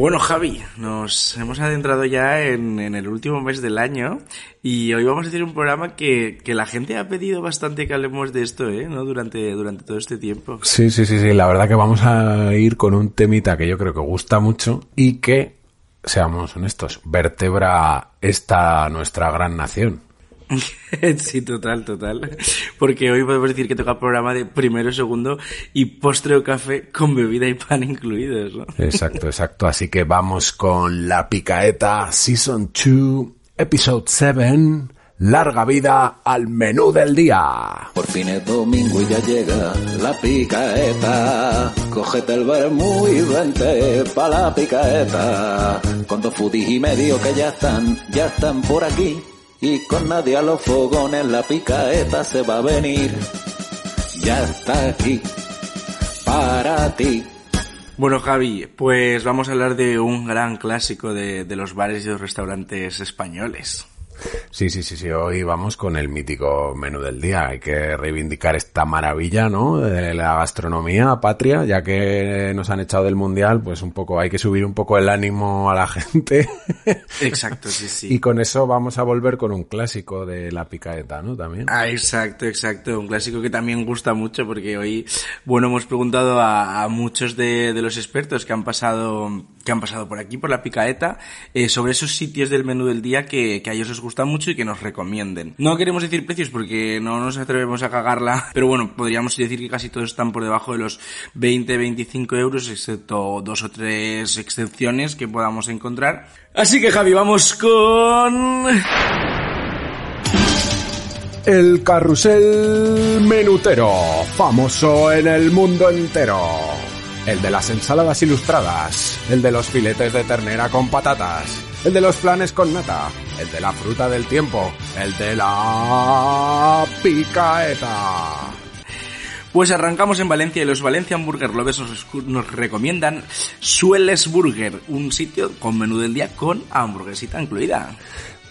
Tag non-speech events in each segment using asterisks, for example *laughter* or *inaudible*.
bueno, Javi, nos hemos adentrado ya en, el último mes del año y hoy vamos a hacer un programa que, que, la gente ha pedido bastante que hablemos de esto, ¿eh? ¿No? Durante, durante todo este tiempo. Sí, sí, sí, sí. La verdad que vamos a ir con un temita que yo creo que gusta mucho y que, seamos honestos, vertebra esta nuestra gran nación. *laughs* sí, total, total. Porque hoy podemos decir que toca programa de primero, segundo y postre o café con bebida y pan incluidos. ¿no? Exacto, exacto. Así que vamos con la picaeta Season 2, Episode 7. Larga vida al menú del día. Por fin es domingo y ya llega la picaeta. Cógete el vermú y vente pa' la picaeta. Con dos foodies y medio que ya están, ya están por aquí. Y con nadie a los fogones la picaeta se va a venir. Ya está aquí. Para ti. Bueno, Javi, pues vamos a hablar de un gran clásico de, de los bares y los restaurantes españoles. Sí, sí, sí, sí. Hoy vamos con el mítico menú del día. Hay que reivindicar esta maravilla, ¿no? De la gastronomía patria, ya que nos han echado del mundial, pues un poco, hay que subir un poco el ánimo a la *laughs* gente. Exacto, sí, sí. Y con eso vamos a volver con un clásico de la picaeta, ¿no? También. Ah, exacto, exacto. Un clásico que también gusta mucho porque hoy, bueno, hemos preguntado a, muchos de, los expertos que han pasado, que han pasado por aquí, por la picaeta, eh, sobre esos sitios del menú del día que, a ellos os gusta mucho y que nos recomienden. No queremos decir precios porque no nos atrevemos a cagarla, *laughs* pero bueno, podríamos decir que casi todos están por debajo de los 20-25 euros, excepto dos o tres excepciones que podamos encontrar. Así que Javi, vamos con... El carrusel menutero, famoso en el mundo entero. El de las ensaladas ilustradas, el de los filetes de ternera con patatas, el de los planes con nata, el de la fruta del tiempo, el de la picaeta. Pues arrancamos en Valencia y los Valencia Burger Lovers nos, recomiendan Sueles Burger, un sitio con menú del día con hamburguesita incluida.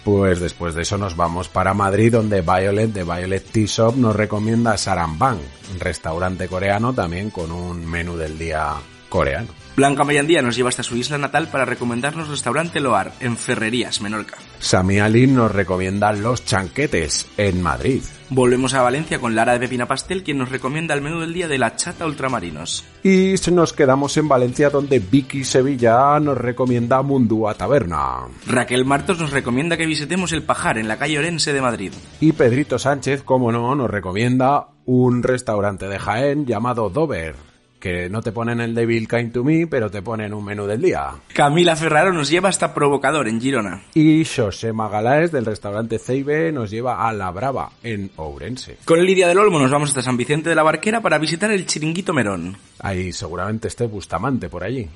Pues después de eso nos vamos para Madrid donde Violet de Violet Tea Shop nos recomienda Sarambang, un restaurante coreano también con un menú del día coreano. Blanca Mayandía nos lleva hasta su isla natal para recomendarnos restaurante Loar en Ferrerías, Menorca. Sami Alin nos recomienda Los Chanquetes en Madrid. Volvemos a Valencia con Lara de Pepina Pastel, quien nos recomienda el menú del día de la chata ultramarinos. Y nos quedamos en Valencia donde Vicky Sevilla nos recomienda Mundúa Taberna. Raquel Martos nos recomienda que visitemos el Pajar en la calle Orense de Madrid. Y Pedrito Sánchez, como no, nos recomienda un restaurante de Jaén llamado Dover que no te ponen el Devil Kind to Me, pero te ponen un menú del día. Camila Ferraro nos lleva hasta Provocador en Girona. Y José Magalaes del restaurante Ceibe nos lleva a La Brava en Ourense. Con Lidia del Olmo nos vamos hasta San Vicente de la Barquera para visitar el Chiringuito Merón. Ahí seguramente esté Bustamante por allí.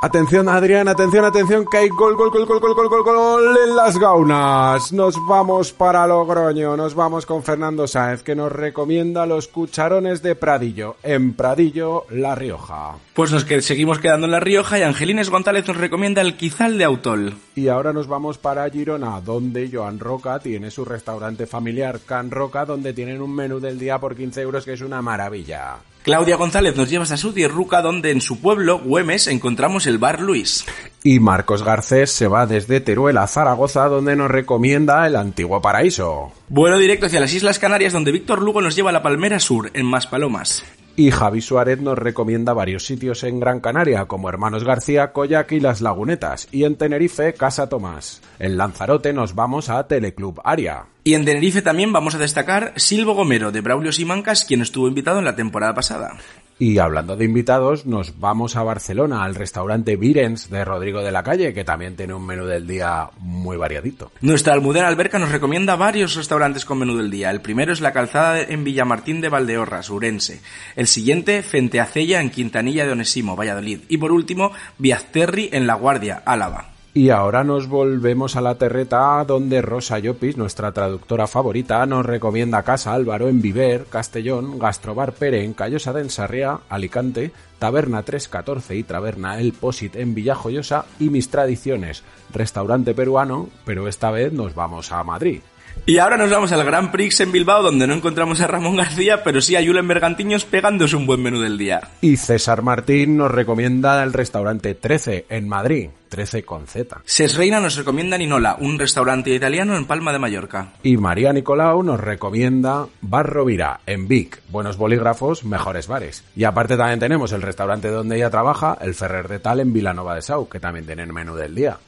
Atención Adrián, atención, atención, que hay gol, gol, gol, gol, gol, gol, gol, gol en las gaunas. Nos vamos para Logroño, nos vamos con Fernando Sáez, que nos recomienda los cucharones de Pradillo, en Pradillo, La Rioja. Pues nos que seguimos quedando en La Rioja y Angelines González nos recomienda el Quizal de Autol. Y ahora nos vamos para Girona, donde Joan Roca tiene su restaurante familiar Can Roca, donde tienen un menú del día por 15 euros, que es una maravilla. Claudia González nos lleva a su Ruca, donde en su pueblo, Güemes, encontramos el bar Luis. Y Marcos Garcés se va desde Teruel a Zaragoza, donde nos recomienda el antiguo paraíso. Vuelo directo hacia las Islas Canarias, donde Víctor Lugo nos lleva a la Palmera Sur, en Maspalomas. Y Javi Suárez nos recomienda varios sitios en Gran Canaria, como Hermanos García, Coyac y Las Lagunetas, y en Tenerife, Casa Tomás. En Lanzarote nos vamos a Teleclub Aria. Y en Tenerife también vamos a destacar Silvo Gomero de Braulio Simancas, quien estuvo invitado en la temporada pasada. Y hablando de invitados, nos vamos a Barcelona, al restaurante Virens de Rodrigo de la Calle, que también tiene un menú del día muy variadito. Nuestra almudena alberca nos recomienda varios restaurantes con menú del día. El primero es la calzada en Villamartín de Valdeorras, Urense. El siguiente, Fenteacella en Quintanilla de Onesimo, Valladolid. Y por último, Viazterri en La Guardia, Álava. Y ahora nos volvemos a la terreta donde Rosa Llopis, nuestra traductora favorita, nos recomienda Casa Álvaro en Viver, Castellón, Gastrobar Pere en Callosa de Ensarria, Alicante, Taberna 314 y Taberna El Posit en Villajoyosa y Mis Tradiciones, restaurante peruano, pero esta vez nos vamos a Madrid. Y ahora nos vamos al Grand Prix en Bilbao, donde no encontramos a Ramón García, pero sí a Julen Bergantiños pegándose un buen menú del día. Y César Martín nos recomienda el restaurante 13 en Madrid. 13 con Z. Ses Reina nos recomienda Ninola, un restaurante italiano en Palma de Mallorca. Y María Nicolau nos recomienda Bar Rovira en Vic. Buenos bolígrafos, mejores bares. Y aparte también tenemos el restaurante donde ella trabaja, el Ferrer de Tal en Vilanova de Sau, que también tienen menú del día.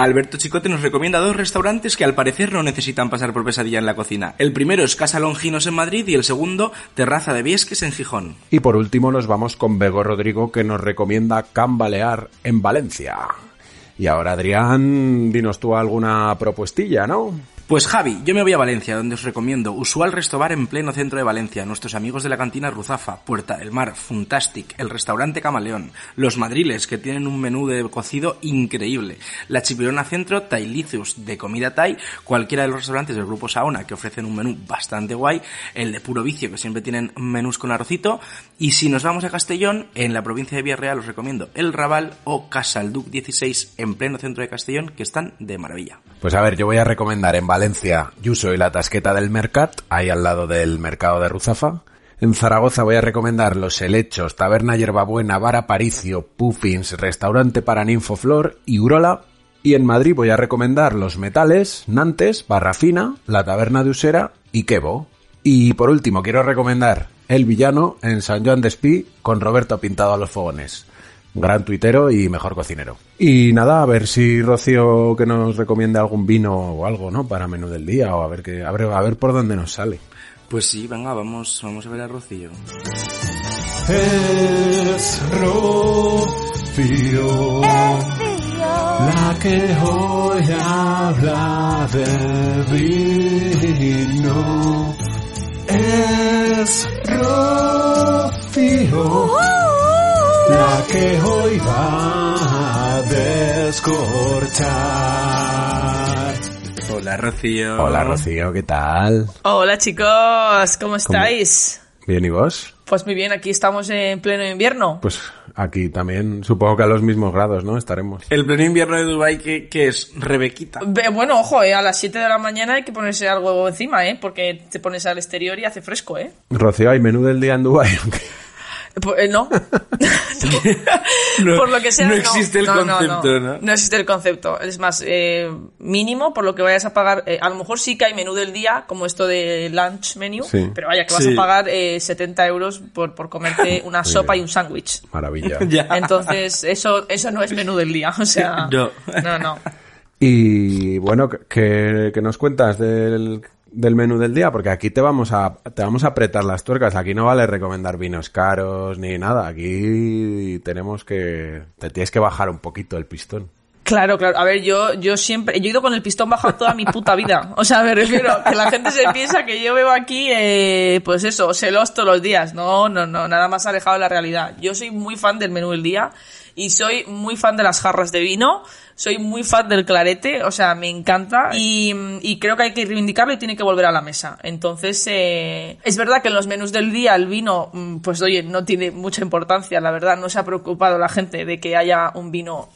Alberto Chicote nos recomienda dos restaurantes que al parecer no necesitan pasar por pesadilla en la cocina. El primero es Casa Longinos en Madrid y el segundo Terraza de Viesques en Gijón. Y por último nos vamos con Bego Rodrigo que nos recomienda Can Balear en Valencia. Y ahora Adrián, dinos tú alguna propuestilla, ¿no? Pues Javi, yo me voy a Valencia, donde os recomiendo Usual Restobar en pleno centro de Valencia, nuestros amigos de la cantina Ruzafa, Puerta del Mar, Funtastic, el restaurante Camaleón, Los Madriles, que tienen un menú de cocido increíble, la Chipirona Centro, Tailicius, de comida Thai, cualquiera de los restaurantes del grupo Saona, que ofrecen un menú bastante guay, el de Puro Vicio, que siempre tienen menús con arrocito, y si nos vamos a Castellón, en la provincia de Villarreal os recomiendo El Raval o Casalduc 16, en pleno centro de Castellón, que están de maravilla. Pues a ver, yo voy a recomendar en Valencia Yuso y la Tasqueta del Mercat, ahí al lado del mercado de Ruzafa. En Zaragoza voy a recomendar Los Helechos, Taberna Hierbabuena, Bar Aparicio, Puffins, Restaurante para Ninfoflor y Urola. Y en Madrid voy a recomendar Los Metales, Nantes, Barrafina, La Taberna de Usera y Quebo. Y por último quiero recomendar El Villano en San Joan de Espí con Roberto pintado a los fogones gran tuitero y mejor cocinero. Y nada, a ver si Rocío que nos recomienda algún vino o algo, ¿no? Para menú del día o a ver que a ver, a ver por dónde nos sale. Pues sí, venga, vamos, vamos a ver a Rocío. Es Rocío, la que hoy habla de vino. Es Rocío, la que hoy va a descorchar. Hola, Rocío. Hola Rocío, ¿qué tal? Hola chicos, ¿cómo estáis? ¿Bien y vos? Pues muy bien, aquí estamos en pleno invierno. Pues aquí también, supongo que a los mismos grados, ¿no? Estaremos. El pleno invierno de Dubai que, que es Rebequita. Bueno, ojo, eh, a las 7 de la mañana hay que ponerse algo encima, ¿eh? Porque te pones al exterior y hace fresco, ¿eh? Rocío, ¿hay menú del día en Dubái? *laughs* Pues, eh, no. *laughs* No, por lo que sea, no no. existe el No, no, concepto, no. ¿no? existe el concepto. Es más, eh, mínimo por lo que vayas a pagar. eh, a lo mejor sí que hay menú del día, como esto de lunch menu, Sí. pero vaya, que vas Sí. a pagar eh, 70 euros por, por comerte *laughs* una sopa y un sándwich. Maravilla. *laughs* Ya. Entonces, eso, eso no es menú del día. O sea, No. no, no. Y bueno, ¿qué, qué nos cuentas del, del menú del día? Porque aquí te vamos a te vamos a apretar las tuercas. Aquí no vale recomendar vinos caros ni nada. Aquí tenemos que te tienes que bajar un poquito el pistón. Claro, claro. A ver, yo, yo siempre, yo he ido con el pistón bajado toda mi puta vida. O sea, me refiero que la gente se piensa que yo veo aquí, eh, pues eso, celos todos los días. No, no, no, nada más alejado de la realidad. Yo soy muy fan del menú del día y soy muy fan de las jarras de vino. Soy muy fan del clarete, o sea, me encanta y, y creo que hay que reivindicarlo y tiene que volver a la mesa. Entonces, eh, es verdad que en los menús del día el vino, mm, pues oye, no tiene mucha importancia, la verdad, no se ha preocupado la gente de que haya un vino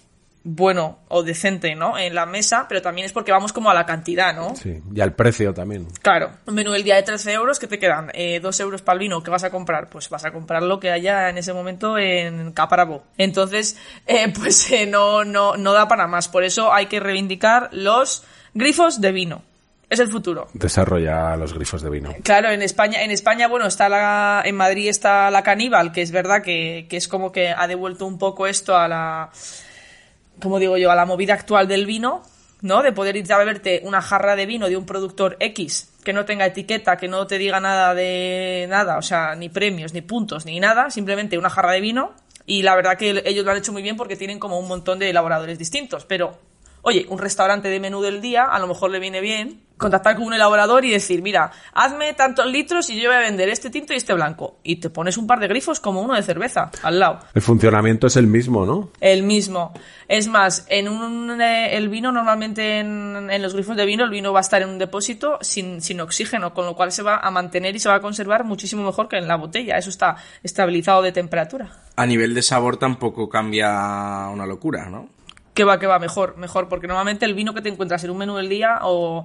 bueno o decente, ¿no? En la mesa, pero también es porque vamos como a la cantidad, ¿no? Sí. Y al precio también. Claro, un menú del día de 13 euros, ¿qué te quedan? Eh, 2 euros para el vino, ¿qué vas a comprar? Pues vas a comprar lo que haya en ese momento en Caparabo. Entonces, *laughs* eh, pues eh, no, no, no da para más. Por eso hay que reivindicar los grifos de vino. Es el futuro. Desarrolla los grifos de vino. Claro, en España, en España, bueno, está la, en Madrid está la caníbal, que es verdad que, que es como que ha devuelto un poco esto a la, como digo yo, a la movida actual del vino, ¿no? De poder ir a beberte una jarra de vino de un productor X que no tenga etiqueta, que no te diga nada de nada, o sea, ni premios, ni puntos, ni nada, simplemente una jarra de vino. Y la verdad que ellos lo han hecho muy bien porque tienen como un montón de elaboradores distintos. Pero, oye, un restaurante de menú del día a lo mejor le viene bien contactar con un elaborador y decir, mira, hazme tantos litros y yo voy a vender este tinto y este blanco. Y te pones un par de grifos como uno de cerveza al lado. El funcionamiento es el mismo, ¿no? El mismo. Es más, en un, eh, el vino normalmente en, en los grifos de vino el vino va a estar en un depósito sin, sin oxígeno, con lo cual se va a mantener y se va a conservar muchísimo mejor que en la botella. Eso está estabilizado de temperatura. A nivel de sabor tampoco cambia una locura, ¿no? Que va, que va, mejor, mejor, porque normalmente el vino que te encuentras en un menú del día o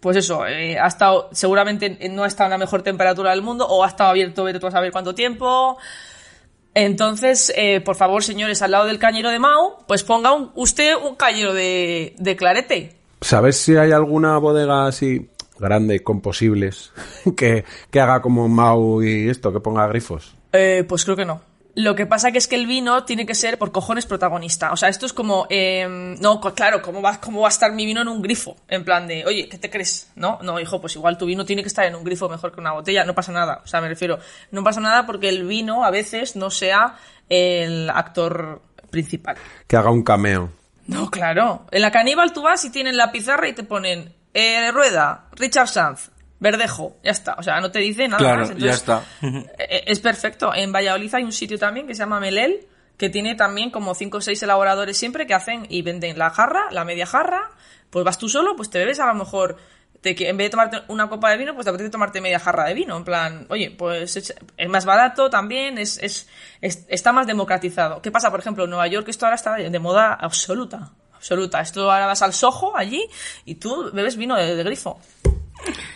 pues eso, eh, ha estado, seguramente no ha estado en la mejor temperatura del mundo o ha estado abierto, vete tú a saber cuánto tiempo. Entonces, eh, por favor, señores, al lado del cañero de Mau, pues ponga un- usted un cañero de, de clarete. ¿Sabes si hay alguna bodega así grande con posibles *laughs* que, que haga como Mau y esto, que ponga grifos? Eh, pues creo que no. Lo que pasa que es que el vino tiene que ser por cojones protagonista. O sea, esto es como, eh, no, claro, ¿cómo va, ¿cómo va a estar mi vino en un grifo? En plan de, oye, ¿qué te crees? No, no, hijo, pues igual tu vino tiene que estar en un grifo mejor que una botella. No pasa nada. O sea, me refiero, no pasa nada porque el vino a veces no sea el actor principal. Que haga un cameo. No, claro. En la caníbal tú vas y tienen la pizarra y te ponen eh, Rueda, Richard Sanz, Verdejo, ya está. O sea, no te dice nada Claro, más. ya está. eh, Es perfecto. En Valladolid hay un sitio también que se llama Melel, que tiene también como 5 o 6 elaboradores siempre que hacen y venden la jarra, la media jarra. Pues vas tú solo, pues te bebes a lo mejor. te en vez de tomarte una copa de vino, pues te apetece tomarte media jarra de vino. En plan, oye, pues es, es más barato también, es, es, es- está más democratizado. ¿Qué pasa? Por ejemplo, en Nueva York esto ahora está de, moda absoluta. Absoluta. Esto ahora vas al Soho allí y tú bebes vino de, de grifo.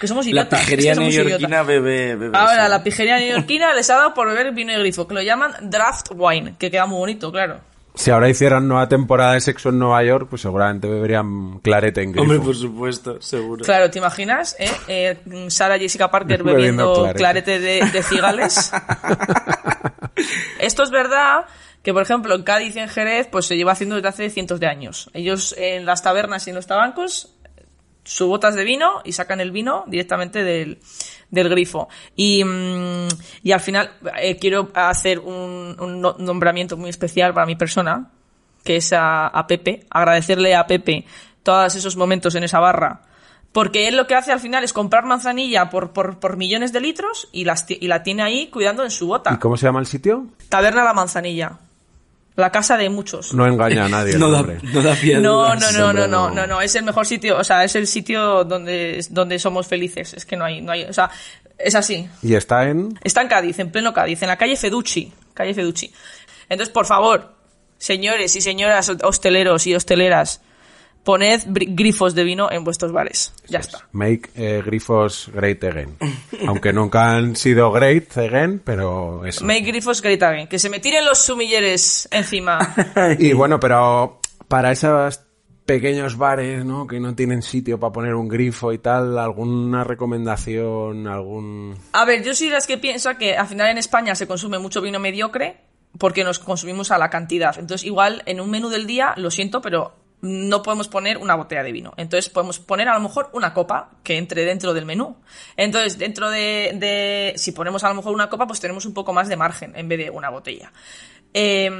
Que somos La idiotas. es que pijería neoyorquina idiotas. bebe, bebe Ahora, eso. la pijería neoyorquina les ha dado por beber vino de grifo, que lo llaman draft wine, que queda muy bonito, claro. Si ahora hicieran nueva temporada de sexo en Nueva York, pues seguramente beberían clarete en grifo. Hombre, por supuesto, seguro. Claro, ¿te imaginas? eh? Eh, Sarah Jessica Parker *laughs* Bebiendo bebiendo clarete. clarete de, de cigales. *laughs* Esto es verdad que, por ejemplo, en Cádiz y en Jerez, pues se lleva haciendo desde hace cientos de años. Ellos en las tabernas y en los tabancos sus botas de vino y sacan el vino directamente del, del grifo. Y, mm, y al final eh, quiero hacer un, un no- nombramiento muy especial para mi persona, que es a, a Pepe, agradecerle a Pepe todos esos momentos en esa barra. Porque él lo que hace al final es comprar manzanilla por, por, por millones de litros y, las, y la tiene ahí cuidando en su ¿Y bota. cómo se llama el sitio? Taberna La Manzanilla. La casa de muchos. No engaña a nadie el *laughs* no, da, nombre. no da pie a No, no, no, no, no. no, no, es el mejor sitio, o sea, es el sitio donde, donde somos felices, es que no hay, no hay, o sea, es así. Y está en... Está en Cádiz, en pleno Cádiz, en la calle Feducci, calle Feducci. Entonces, por favor, señores y señoras hosteleros y hosteleras, poned grifos de vino en vuestros bares. Ya está. Make eh, grifos great again. *laughs* Aunque nunca han sido great again, pero eso. Make grifos great again, que se me tiren los sumilleres encima. *laughs* Y bueno, pero para esos pequeños bares, ¿no? Que no tienen sitio para poner un grifo y tal, ¿alguna recomendación? ¿Algún...? A ver, yo soy las que piensa que al final en España se consume mucho vino mediocre porque nos consumimos a la cantidad. Entonces, igual en un menú del día, lo siento, pero no podemos poner una botella de vino. Entonces, podemos poner a lo mejor una copa que entre dentro del menú. Entonces, dentro de, de- si ponemos a lo mejor una copa, pues tenemos un poco más de margen en vez de una botella. Eh,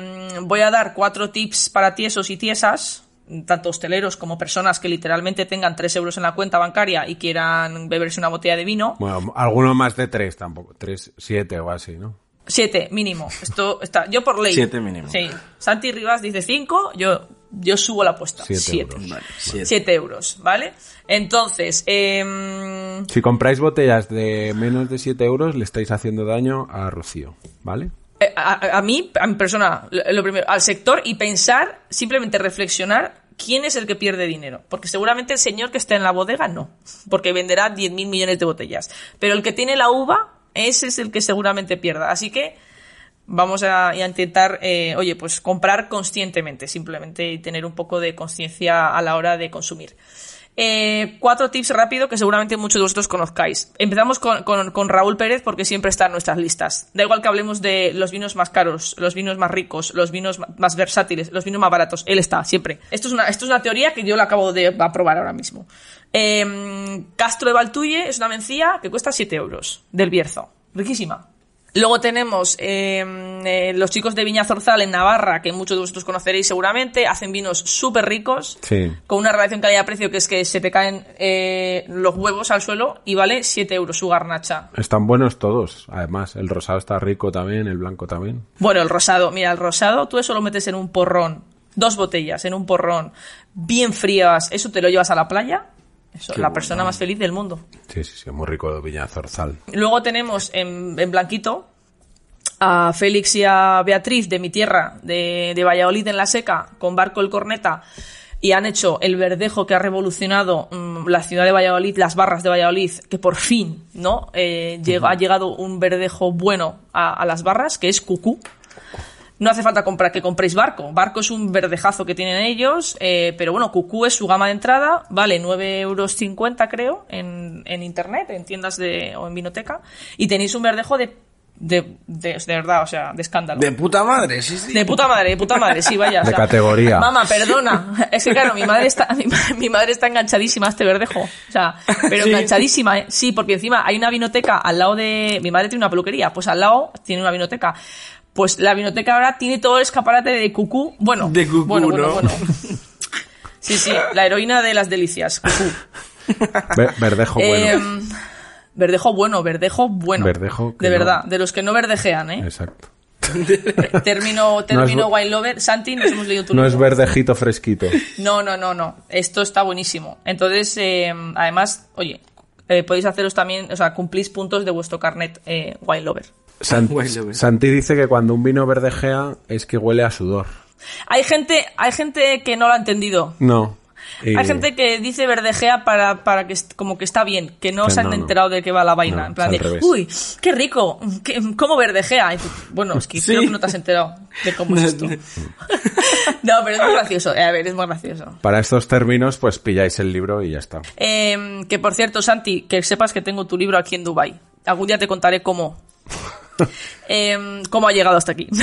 voy a dar cuatro tips para tiesos y tiesas, tanto hosteleros como personas que literalmente tengan tres euros en la cuenta bancaria y quieran beberse una botella de vino. Bueno, alguno más de tres tampoco. Tres, siete o así, ¿no? Siete, mínimo. Esto está, yo por ley. Siete mínimo. Sí. Santi Rivas dice cinco, yo, yo subo la apuesta. Siete Siete. euros. Vale, siete. Siete euros, ¿vale? Entonces, em, Si compráis botellas de menos de 7 euros, le estáis haciendo daño a Rocío, ¿vale? eh, a, a mí, a mi persona, lo lo primero, al sector y pensar, simplemente reflexionar quién es el que pierde dinero. Porque seguramente el señor que está en la bodega no, porque venderá 10.000 millones de botellas. Pero el que tiene la uva, ese es el que seguramente pierda. Así que vamos a, intentar, eh, oye, pues comprar conscientemente, simplemente y tener un poco de conciencia a la hora de consumir. Eh, cuatro tips rápido que seguramente muchos de vosotros conozcáis. Empezamos con, Raúl Pérez porque siempre está en nuestras listas. Da igual que hablemos de los vinos más caros, los vinos más ricos, los vinos más versátiles, los vinos más baratos. Él está, siempre. Esto es una, esto es una teoría que yo la acabo de aprobar ahora mismo. Eh, Castro de Valtuye es una mencía que cuesta 7 euros del Bierzo. Riquísima. Luego tenemos eh, eh, los chicos de Viña Zorzal en Navarra, que muchos de vosotros conoceréis seguramente, hacen vinos súper ricos, Sí. con una relación calidad-precio que es que se te caen eh, los huevos al suelo y vale 7 euros su garnacha. Están buenos todos, además. El rosado está rico también, el blanco también. Bueno, el rosado, mira, el rosado tú eso lo metes en un porrón, dos botellas en un porrón, bien frías, eso te lo llevas a la playa, eso, la bueno. persona más feliz del mundo. Sí, sí, sí, muy rico de Viña Zorzal. Luego tenemos en, en Blanquito a Félix y a Beatriz de mi tierra, de, de Valladolid en la seca, con barco el corneta, y han hecho el verdejo que ha revolucionado mm, la ciudad de Valladolid, las barras de Valladolid, que por fin, ¿no? Eh, llega- Ha llegado un verdejo bueno a, a las barras, que es Cucú. No hace falta comprar que compréis barco. Barco es un verdejazo que tienen ellos, eh, pero bueno, Cucú es su gama de entrada, vale 9,50 euros creo en, en internet, en tiendas de, o en vinoteca, y tenéis un verdejo de, de, de, de verdad, o sea, de escándalo. De puta madre, sí, sí. De puta madre, de puta madre, sí, vaya. o De sea, categoría. Mamá, perdona. Es que claro, mi madre está, mi, ma- mi madre está enganchadísima a este verdejo. O sea, pero Sí. enganchadísima, ¿eh? Sí, porque encima hay una vinoteca al lado de, mi madre tiene una peluquería, pues al lado tiene una vinoteca. Pues la vinoteca ahora tiene todo el escaparate de cucú. Bueno, De cucú, bueno, bueno, ¿no? bueno. Sí, sí, la heroína de las delicias, cucú. *laughs* Ve- verdejo bueno. Em, verdejo bueno, verdejo bueno. Verdejo De no- verdad, de los que no verdejean, ¿eh? Exacto. Término, *laughs* término bu- wine lover. Santi, nos hemos leído tu No es verdejito fresquito. No, no, no, no. Esto está buenísimo. Entonces, eh, además, oye, eh, podéis haceros también, o sea, cumplís puntos de vuestro carnet eh, wine lover. San- *laughs* Huele, huele. Santi dice que cuando un vino verdejea es que huele a sudor. Hay gente, hay gente que no lo ha entendido. No. Y- Hay gente que dice verdejea para, para que como que está bien, que no Que se han no, no. enterado de qué va la vaina. No, en plan es de, al revés. uy, qué rico, qué- ¿cómo verdejea? Y tú, bueno, es que *laughs* Sí. creo que no te has enterado de cómo es esto. *laughs* no, pero es muy gracioso. Eh, A ver, es muy gracioso. Para estos términos, pues pilláis el libro y ya está. Eh, que por cierto, Santi, que sepas que tengo tu libro aquí en Dubai. Algún día te contaré cómo. *laughs* Eh, cómo ha llegado hasta aquí. *laughs*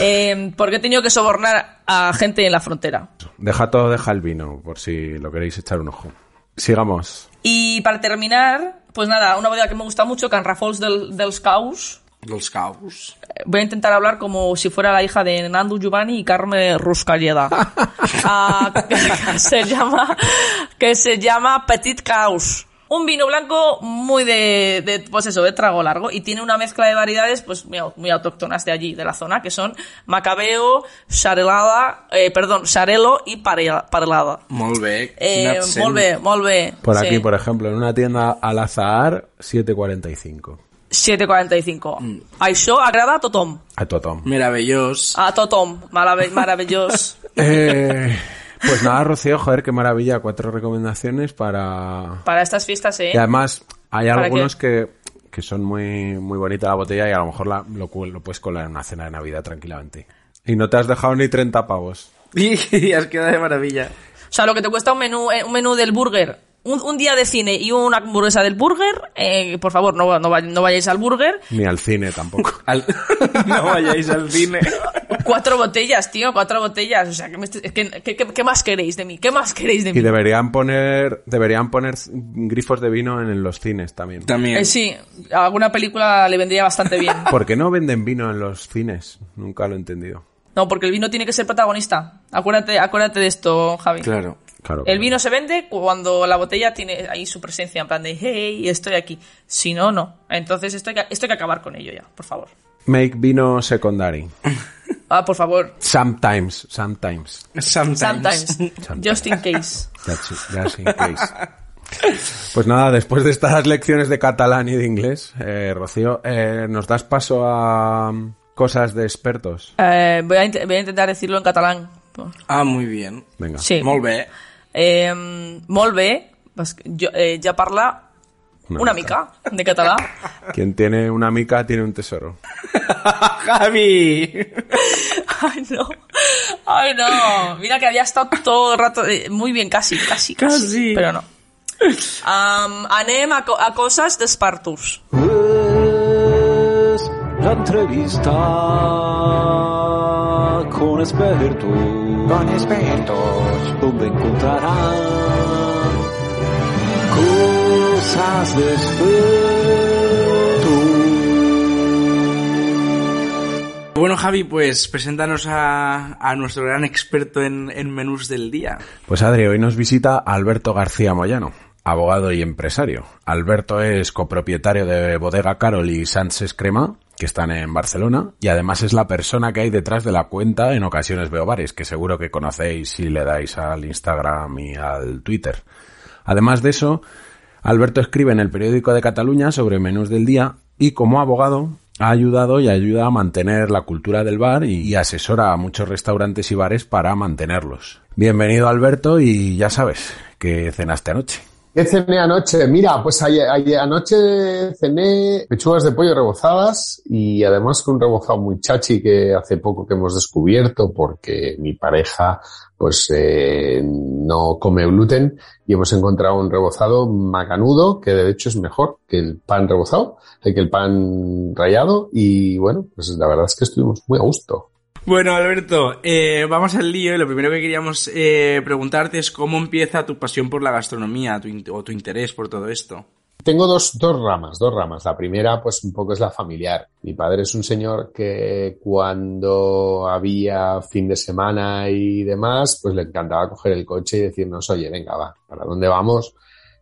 Eh, porque he tenido que sobornar a gente en la frontera. Deja todo, deja el vino, por si lo queréis echar un ojo. Sigamos. Y para terminar, pues nada, una bodega que me gusta mucho, Can Rafols del, dels Caus. Los caos. Eh, Voy a intentar hablar como si fuera la hija de Nandu Giovanni y Carme Ruscalleda. *laughs* Ah, que se llama, que se llama Petit Caus. Un vino blanco muy de, de, pues eso, de trago largo y tiene una mezcla de variedades pues muy, au- muy autóctonas de allí, de la zona, que son Macabeo, Xarelada, eh, perdón, Xarelo y Pare- Parelada. Molt bé. Eh, Quin accent. molt bé, molt bé. Por sí. aquí, por ejemplo, en una tienda al azahar, 7.45. 7.45. Mm. Això agrada a tothom. A totom. Meravellós. A tothom. Marav- Maravillós. *laughs* Eh, pues nada, Rocío, joder, qué maravilla. Cuatro recomendaciones para... Para estas fiestas, ¿eh? Y además, hay ¿Para algunos que, que son muy, muy bonitas la botella y a lo mejor la- lo, lo puedes colar en una cena de Navidad tranquilamente. Y no te has dejado ni 30 pavos. *laughs* Y has quedado de maravilla. O sea, lo que te cuesta un menú, eh, un menú del burger, un, un día de cine y una hamburguesa del burger, eh, por favor, no, no, no vayáis al burger. Ni al cine tampoco. *laughs* Al- *laughs* no vayáis al cine. Cuatro botellas, tío, cuatro botellas. O sea, ¿qué, me estoy- ¿qué, qué- qué- qué más queréis de mí? ¿Qué más queréis de Y mí? deberían poner, deberían poner grifos de vino en los cines también. También. Eh, sí, a alguna película le vendría bastante bien. *laughs* ¿Por qué no venden vino en los cines? Nunca lo he entendido. No, porque el vino tiene que ser protagonista. Acuérdate, acuérdate de esto, Javi. Claro. Claro. El vino se vende cuando la botella tiene ahí su presencia, en plan de, hey, estoy aquí. Si no, no. Entonces esto hay que, esto hay que acabar con ello ya, por favor. Make vino secondary. *laughs* Ah, por favor. Sometimes, sometimes. Sometimes. Sometimes. Just in case. That's it, just in case. Pues nada, después de estas lecciones de catalán y de inglés, eh, Rocío, eh, ¿nos das paso a um, cosas de expertos? Eh, voy, a voy a intentar decirlo en catalán. Ah, muy bien. Venga. Sí. Molt bé. Eh, molt bé. Pues, jo, eh, ja parla Una una, mica. mica. de català. *laughs* Quien tiene una mica tiene un tesoro. *laughs* Javi. Ay, no. Ay, no. Mira que había estado todo el rato eh, muy bien, casi, casi, casi. Casi. Pero no. Am, anem a, co- a coses d'espartus. Es la entrevista con expertos. Con expertos. Donde encontrarán cosas de expertos. Bueno, Javi, pues preséntanos a, a nuestro gran experto en, en menús del día. Pues Adri, hoy nos visita Alberto García Moyano, abogado y empresario. Alberto es copropietario de Bodega Carol y Sánchez Crema, que están en Barcelona, y además es la persona que hay detrás de la cuenta en ocasiones veo bares, que seguro que conocéis si le dais al Instagram y al Twitter. Además de eso, Alberto escribe en el periódico de Cataluña sobre menús del día y como abogado ha ayudado y ayuda a mantener la cultura del bar y, asesora a muchos restaurantes y bares para mantenerlos. Bienvenido Alberto y ya sabes que cenaste anoche. ¿Qué cené anoche? Mira, pues ayer, anoche cené pechugas de pollo rebozadas y además con un rebozado muy chachi que hace poco que hemos descubierto porque mi pareja pues eh, no come gluten y hemos encontrado un rebozado macanudo que de hecho es mejor que el pan rebozado, eh, que el pan rallado y bueno, pues la verdad es que estuvimos muy a gusto. Bueno, Alberto, eh, vamos al lío y lo primero que queríamos eh, preguntarte es cómo empieza tu pasión por la gastronomía tu o tu interés por todo esto. Tengo dos, dos ramas, dos ramas. La primera, pues un poco es la familiar. Mi padre es un señor que cuando había fin de semana y demás, pues le encantaba coger el coche y decirnos, oye, venga, va, ¿para dónde vamos?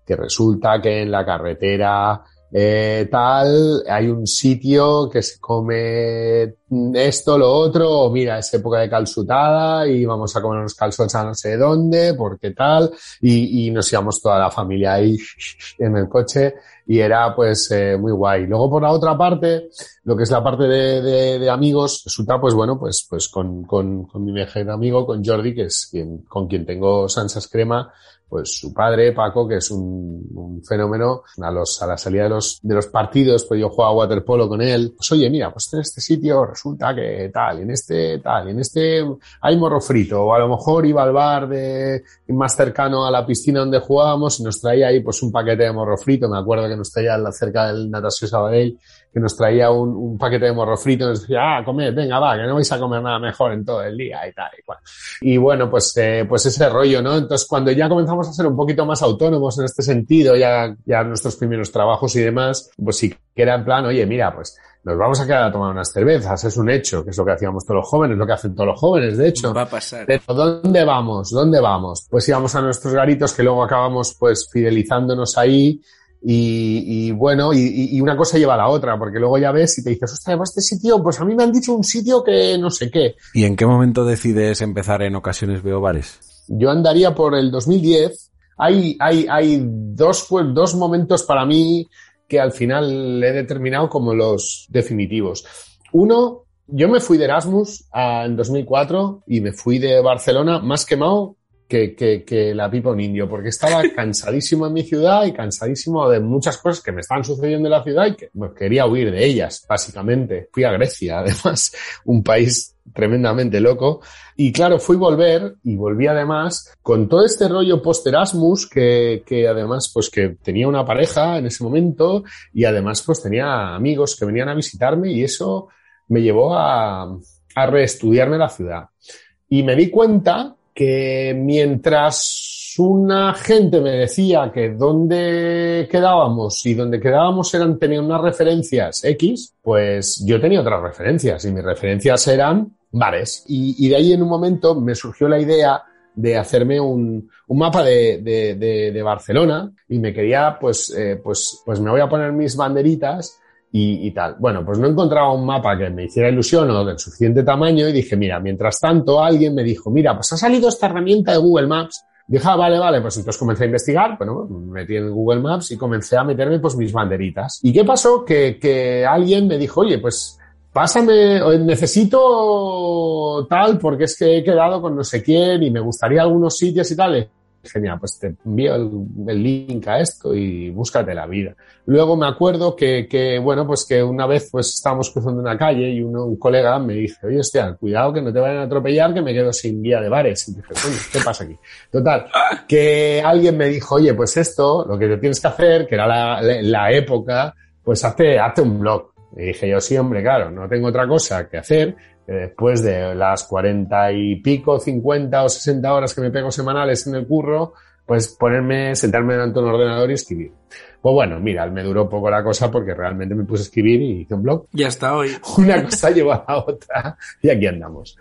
Que resulta que en la carretera eh, tal hay un sitio que se come esto, lo otro, o mira, es época de calzutada y vamos a comer unos calzones a no sé dónde, porque tal, y, y nos íbamos toda la familia ahí *laughs* en el coche y era pues eh, muy guay. Luego por la otra parte, lo que es la parte de, de- de amigos, resulta pues bueno, pues, pues con, con, con mi mejor amigo, con Jordi, que es quien, con quien tengo Sansas Crema, pues su padre, Paco, que es un, un fenómeno, a los, a la salida de los, de los partidos, pues yo jugaba waterpolo con él, pues oye, mira, pues en este sitio resulta que tal, en este tal, en este hay morro frito, o a lo mejor iba al bar de, más cercano a la piscina donde jugábamos y nos traía ahí pues un paquete de morro frito, me acuerdo que nos traía cerca del Natasio Sabadell, que nos traía un, un paquete de morro frito y nos decía, ah, comed, venga, va, que no vais a comer nada mejor en todo el día y tal y cual. Y bueno, pues, eh, pues ese rollo, ¿no? Entonces, cuando ya comenzamos a ser un poquito más autónomos en este sentido, ya, ya nuestros primeros trabajos y demás, pues sí que era en plan, oye, mira, pues nos vamos a quedar a tomar unas cervezas, es un hecho, que es lo que hacíamos todos los jóvenes, lo que hacen todos los jóvenes, de hecho. Va a pasar. Pero ¿dónde vamos? ¿Dónde vamos? Pues íbamos a nuestros garitos que luego acabamos pues fidelizándonos ahí y, y bueno, y, una cosa lleva a la otra, porque luego ya ves y te dices, ostras, este sitio, pues a mí me han dicho un sitio que no sé qué. ¿Y en qué momento decides empezar en ocasiones veo bares? Yo andaría por el 2010. Hay, hay, hay dos, pues, dos momentos para mí que al final he determinado como los definitivos. Uno, yo me fui de Erasmus en 2004 y me fui de Barcelona más quemado que, que, que la pipa un indio, porque estaba *laughs* cansadísimo en mi ciudad y cansadísimo de muchas cosas que me estaban sucediendo en la ciudad y que pues, quería huir de ellas, básicamente. Fui a Grecia, *laughs* además, un país tremendamente loco. Y claro, fui volver y volví además con todo este rollo post-Erasmus que, que además pues que tenía una pareja en ese momento y además pues tenía amigos que venían a visitarme y eso me llevó a, a reestudiarme la ciudad. Y me di cuenta que mientras una gente me decía que dónde quedábamos y donde quedábamos eran, tenían unas referencias X, pues yo tenía otras referencias y mis referencias eran bares. Y, de ahí en un momento me surgió la idea de hacerme un, un mapa de, de, de, de Barcelona y me quería, pues, eh, pues, pues me voy a poner mis banderitas y, y, tal. Bueno, pues no encontraba un mapa que me hiciera ilusión o del suficiente tamaño y dije, mira, mientras tanto alguien me dijo, mira, pues ha salido esta herramienta de Google Maps. Dije, ah, vale, vale, pues entonces comencé a investigar, bueno, me metí en Google Maps y comencé a meterme pues mis banderitas. ¿Y qué pasó? Que, que alguien me dijo, oye, pues pásame, necesito tal porque es que he quedado con no sé quién y me gustaría algunos sitios y tal. Genial, pues te envío el, el, link a esto y búscate la vida. Luego me acuerdo que, que, bueno, pues que una vez pues estábamos cruzando una calle y uno, un colega me dice, oye, hostia, cuidado que no te vayan a atropellar que me quedo sin guía de bares. Y dije, coño, ¿qué pasa aquí? Total, que alguien me dijo, oye, pues esto, lo que te tienes que hacer, que era la, la, la época, pues hazte, hazte un blog. Y dije yo, sí, hombre, claro, no tengo otra cosa que hacer que después de las cuarenta y pico, cincuenta o sesenta horas que me pego semanales en el curro, pues ponerme, sentarme delante de un ordenador y escribir. Pues bueno, mira, me duró poco la cosa porque realmente me puse a escribir y hice un blog. Y hasta hoy. *laughs* Una cosa llevó a la otra y aquí andamos.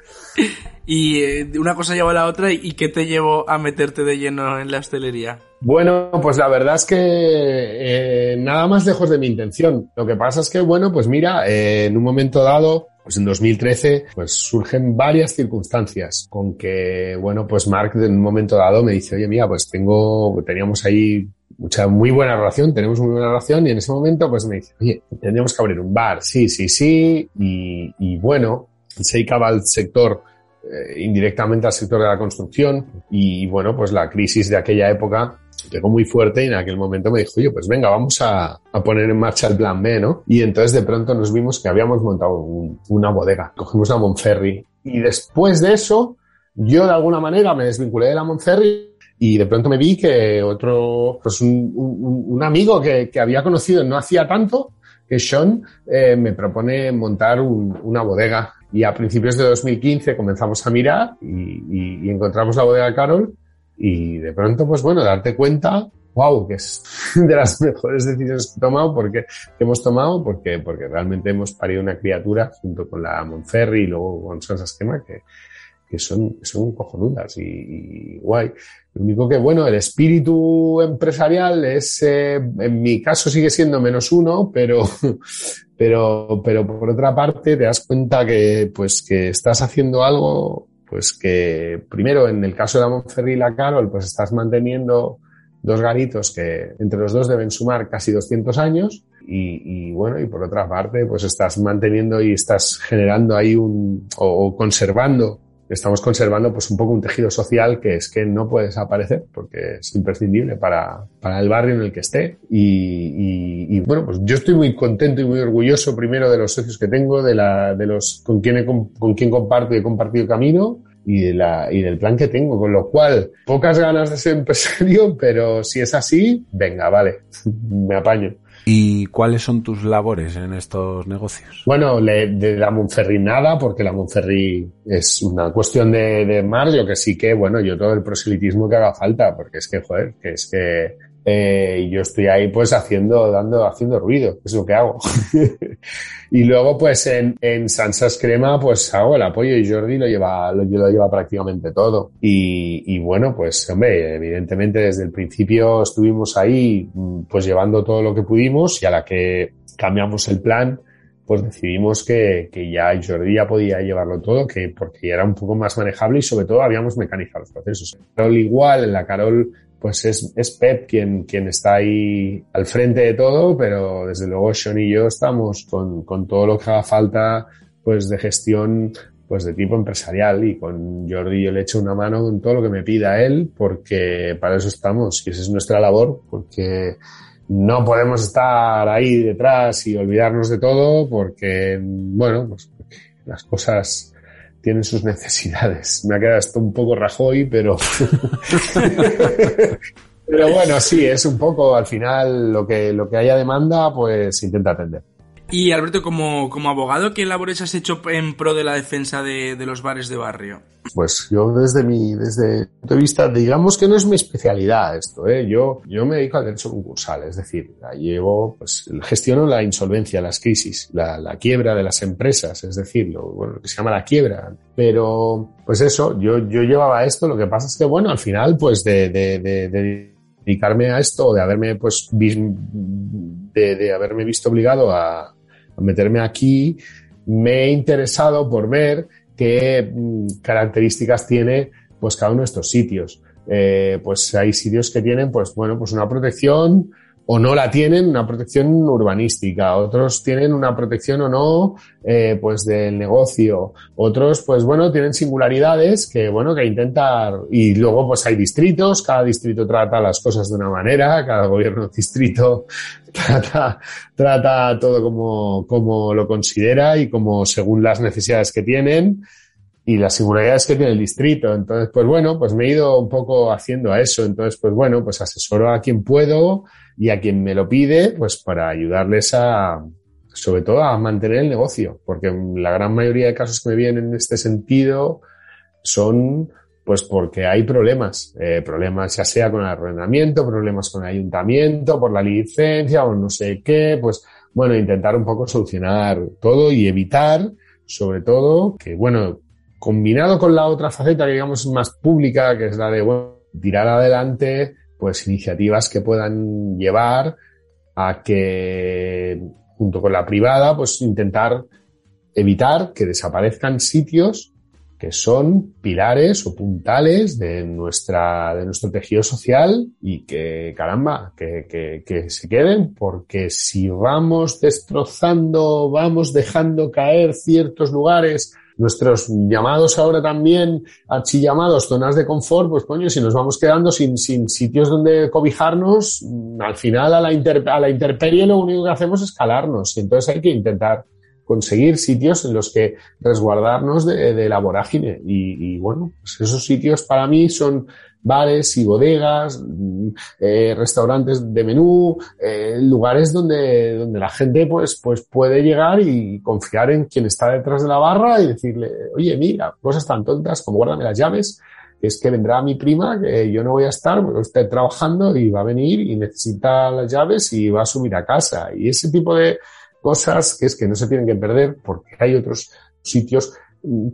Y eh, una cosa llevó a la otra y ¿qué te llevó a meterte de lleno en la hostelería? Bueno, pues la verdad es que eh, nada más lejos de mi intención. Lo que pasa es que, bueno, pues mira, eh, en un momento dado Pues en 2013, pues surgen varias circunstancias con que, bueno, pues Mark en un momento dado me dice, oye, mira, pues tengo, teníamos ahí mucha, muy buena relación, tenemos muy buena relación y en ese momento pues me dice, oye, tendríamos que abrir un bar, sí, sí, sí, y, y bueno, se dedicaba al sector eh, indirectamente al sector de la construcción y bueno, pues la crisis de aquella época pegó muy fuerte y en aquel momento me dijo, oye, pues venga, vamos a, poner en marcha el plan B, ¿no? Y entonces de pronto nos vimos que habíamos montado un- una bodega, cogimos la Monferri y después de eso yo de alguna manera me desvinculé de la Monferri y de pronto me vi que otro, pues un, amigo que, había conocido no hacía tanto, que Sean, eh, me propone montar un- una bodega. Y a principios de 2015 comenzamos a mirar y- y encontramos la bodega Carol y de pronto, pues bueno, darte cuenta, wow, que es *laughs* de las mejores decisiones que he tomado porque que hemos tomado porque porque realmente hemos parido una criatura junto con la Monferri y luego con Sansa Esquema que, que son, son cojonudas y, y guay. Lo único que, bueno, el espíritu empresarial es, eh, en mi caso sigue siendo menos uno, pero, *laughs* pero, pero por otra parte te das cuenta que, pues, que estás haciendo algo, pues que primero en el caso de la Monferri y la Carol, pues estás manteniendo dos garitos que entre los dos deben sumar casi 200 años y, y, bueno, y por otra parte, pues estás manteniendo y estás generando ahí un, o conservando estamos conservando pues un poco un tejido social que es que no puede desaparecer porque es imprescindible para, para el barrio en el que esté y, y, bueno pues yo estoy muy contento y muy orgulloso primero de los socios que tengo de la de los con quien he, con quien comparto y he compartido camino y, de la, y del plan que tengo, con lo cual pocas ganas de ser empresario, *laughs* pero si es así, venga, vale, *laughs* me apaño. ¿Y cuáles son tus labores en estos negocios? Bueno, le, de la Monferri nada, porque la Monferri es una cuestión de, de mar, yo que sí que, bueno, yo todo el proselitismo que haga falta, porque es que, joder, que es que eh, yo estoy ahí pues haciendo, dando, haciendo ruido, es lo que hago. *laughs* y luego pues en, en Sansas Crema pues hago el apoyo y Jordi lo lleva, lo, lo lleva prácticamente todo. Y, y bueno, pues hombre, evidentemente desde el principio estuvimos ahí pues llevando todo lo que pudimos y a la que cambiamos el plan, pues decidimos que, que ya Jordi ya podía llevarlo todo, que porque ya era un poco más manejable y sobre todo habíamos mecanizado los procesos. Carol igual, en la Carol pues es, es Pep quien, quien está ahí al frente de todo, pero desde luego Sean y yo estamos con, con todo lo que haga falta pues de gestión pues de tipo empresarial. Y con Jordi yo le echo una mano con todo lo que me pida él porque para eso estamos. Y esa es nuestra labor porque no podemos estar ahí detrás y olvidarnos de todo porque, bueno, pues las cosas tienen sus necesidades. Me ha quedado esto un poco Rajoy, pero... *laughs* pero bueno, sí, es un poco al final lo que, lo que haya demanda, pues intenta atender. Y Alberto, como, como abogado, ¿qué labores has hecho en pro de la defensa de, de los bares de barrio? Pues yo desde mi, desde mi punto de vista, digamos que no es mi especialidad esto, ¿eh? Yo, yo me dedico al derecho concursal, es decir, llevo, pues, gestiono la insolvencia, las crisis, la, la quiebra de las empresas, es decir, lo, bueno, lo que se llama la quiebra. Pero, pues eso, yo, yo llevaba esto, lo que pasa es que, bueno, al final, pues, de, de, de, de dedicarme a esto, de haberme, pues, de, de haberme visto obligado a, a meterme aquí, me he interesado por ver qué características tiene pues cada uno de estos sitios. Eh, pues hay sitios que tienen pues bueno pues una protección o no la tienen una protección urbanística, otros tienen una protección o no eh, pues del negocio, otros pues bueno tienen singularidades que bueno que intentar. Y luego pues hay distritos, cada distrito trata las cosas de una manera, cada gobierno *laughs* distrito trata, trata todo como, como lo considera y como según las necesidades que tienen y las singularidades que tiene el distrito. Entonces, pues bueno, pues me he ido un poco haciendo a eso. Entonces, pues bueno, pues asesoro a quien puedo y a quien me lo pide, pues para ayudarles a, sobre todo a mantener el negocio, porque la gran mayoría de casos que me vienen en este sentido son pues porque hay problemas, eh, problemas ya sea con el arrendamiento, problemas con el ayuntamiento, por la licencia o no sé qué, pues bueno, intentar un poco solucionar todo y evitar, sobre todo, que bueno, combinado con la otra faceta que digamos más pública, que es la de tirar adelante pues iniciativas que puedan llevar a que junto con la privada pues intentar evitar que desaparezcan sitios que son pilares o puntales de nuestra, de nuestro tejido social y que, caramba, que, que, que se queden, porque si vamos destrozando, vamos dejando caer ciertos lugares, nuestros llamados ahora también, archillamados, zonas de confort, pues coño, si nos vamos quedando sin, sin sitios donde cobijarnos, al final a la, inter, a la interperie lo único que hacemos es calarnos. Y entonces hay que intentar conseguir sitios en los que resguardarnos de, de la vorágine. Y, y, bueno, pues esos sitios para mí son bares y bodegas, eh, restaurantes de menú, eh, lugares donde, donde la gente pues, pues puede llegar y confiar en quien está detrás de la barra y decirle, oye, mira, cosas tan tontas como guárdame las llaves, que es que vendrá mi prima, que yo no voy a estar, porque estoy trabajando y va a venir y necesita las llaves y va a subir a casa. Y ese tipo de, cosas que es que no se tienen que perder porque hay otros sitios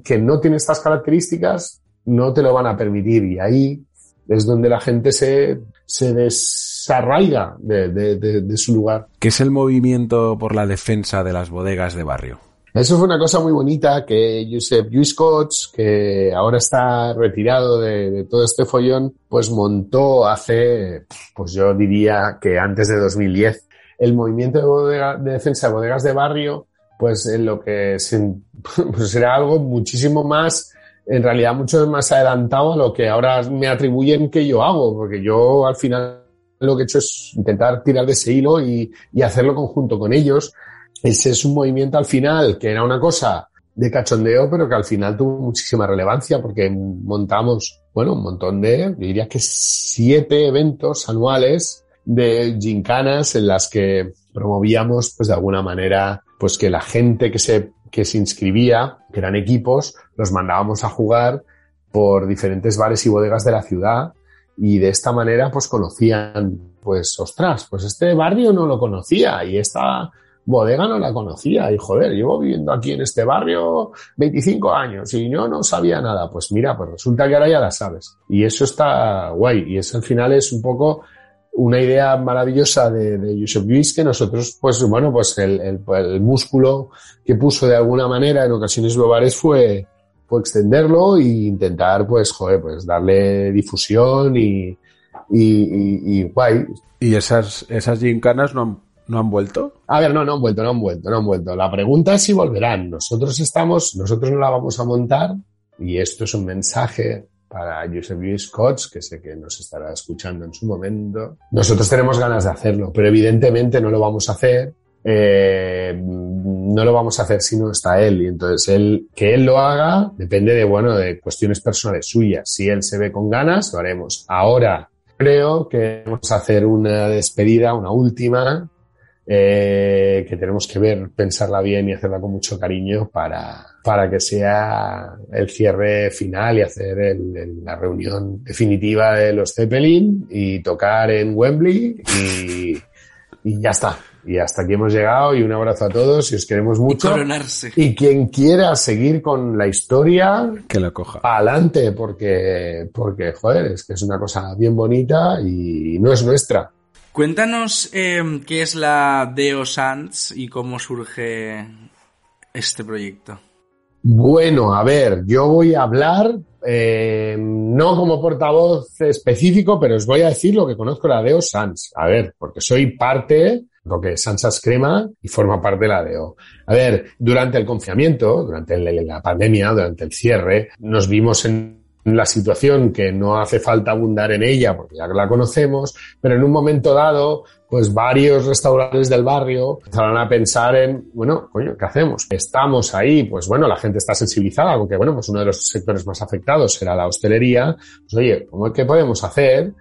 que no tienen estas características, no te lo van a permitir y ahí es donde la gente se, se desarraiga de, de, de, de su lugar. ¿Qué es el movimiento por la defensa de las bodegas de barrio? Eso fue una cosa muy bonita que Josep Lluís Cots, que ahora está retirado de, de, todo este follón, pues montó hace, pues yo diría que antes de 2010 el movimiento de, bodega, de defensa de bodegas de barrio, pues en lo que se, *laughs* pues era algo muchísimo más, en realidad mucho más adelantado a lo que ahora me atribuyen que yo hago, porque yo al final lo que he hecho es intentar tirar de ese hilo y, y hacerlo conjunto con ellos. Ese es un movimiento al final que era una cosa de cachondeo, pero que al final tuvo muchísima relevancia porque montamos, bueno, un montón de, diría que siete eventos anuales de gincanas en las que promovíamos, pues de alguna manera, pues que la gente que se, que se inscribía, que eran equipos, los mandábamos a jugar por diferentes bares y bodegas de la ciudad y de esta manera pues conocían, pues ostras, pues este barrio no lo conocía y esta bodega no la conocía y joder, llevo viviendo aquí en este barrio 25 años y yo no sabía nada. Pues mira, pues resulta que ahora ya la sabes. Y eso está guay y eso al final es un poco una idea maravillosa de, de Josep Lluís que nosotros, pues bueno, pues el, el, el, músculo que puso de alguna manera en ocasiones globales fue, fue extenderlo e intentar, pues, joder, pues darle difusión y, y, y, y guay. ¿Y esas, esas gincanas no han, no han vuelto? A ver, no, no han vuelto, no han vuelto, no han vuelto. La pregunta es si volverán. Nosotros estamos, nosotros no la vamos a montar y esto es un mensaje para Josep Lluís Cots, que sé que nos estará escuchando en su momento. Nosotros tenemos ganas de hacerlo, pero evidentemente no lo vamos a hacer. Eh, no lo vamos a hacer si no está él y entonces él que él lo haga depende de bueno de cuestiones personales suyas si él se ve con ganas lo haremos ahora creo que vamos a hacer una despedida una última eh, que tenemos que ver, pensarla bien y hacerla con mucho cariño para, para que sea el cierre final y hacer el, el, la reunión definitiva de los Zeppelin y tocar en Wembley y, y ya está. Y hasta aquí hemos llegado y un abrazo a todos y os queremos mucho. Y coronarse. Y quien quiera seguir con la historia, que la coja. Adelante, porque, porque, joder, es que es una cosa bien bonita y no es nuestra. Cuéntanos eh, qué es la Deo Sans y cómo surge este proyecto. Bueno, a ver, yo voy a hablar, eh, no como portavoz específico, pero os voy a decir lo que conozco la Deo Sans. A ver, porque soy parte, lo que Sansas Crema, y forma parte de la Deo. A ver, durante el confinamiento, durante la pandemia, durante el cierre, nos vimos en la situación que no hace falta abundar en ella porque ya la conocemos, pero en un momento dado, pues varios restaurantes del barrio empezaron a pensar en, bueno, coño, ¿qué hacemos? Estamos ahí, pues bueno, la gente está sensibilizada, porque bueno, pues uno de los sectores más afectados será la hostelería. Pues oye, ¿cómo es que podemos hacer?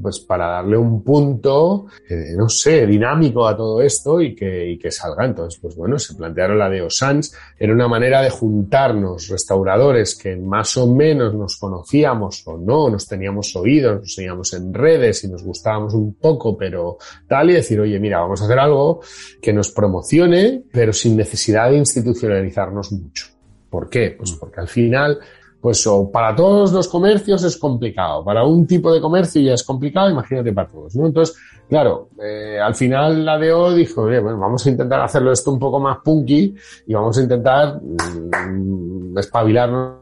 Pues para darle un punto, eh, no sé, dinámico a todo esto y que, y que salga. Entonces, pues bueno, se plantearon la de Osans, era una manera de juntarnos restauradores que más o menos nos conocíamos o no, nos teníamos oídos, nos teníamos en redes y nos gustábamos un poco, pero tal, y decir, oye, mira, vamos a hacer algo que nos promocione, pero sin necesidad de institucionalizarnos mucho. ¿Por qué? Pues porque al final pues o para todos los comercios es complicado, para un tipo de comercio ya es complicado, imagínate para todos, ¿no? Entonces, claro, eh, al final la DO dijo, oye, bueno, vamos a intentar hacerlo esto un poco más punky y vamos a intentar mm, espabilarnos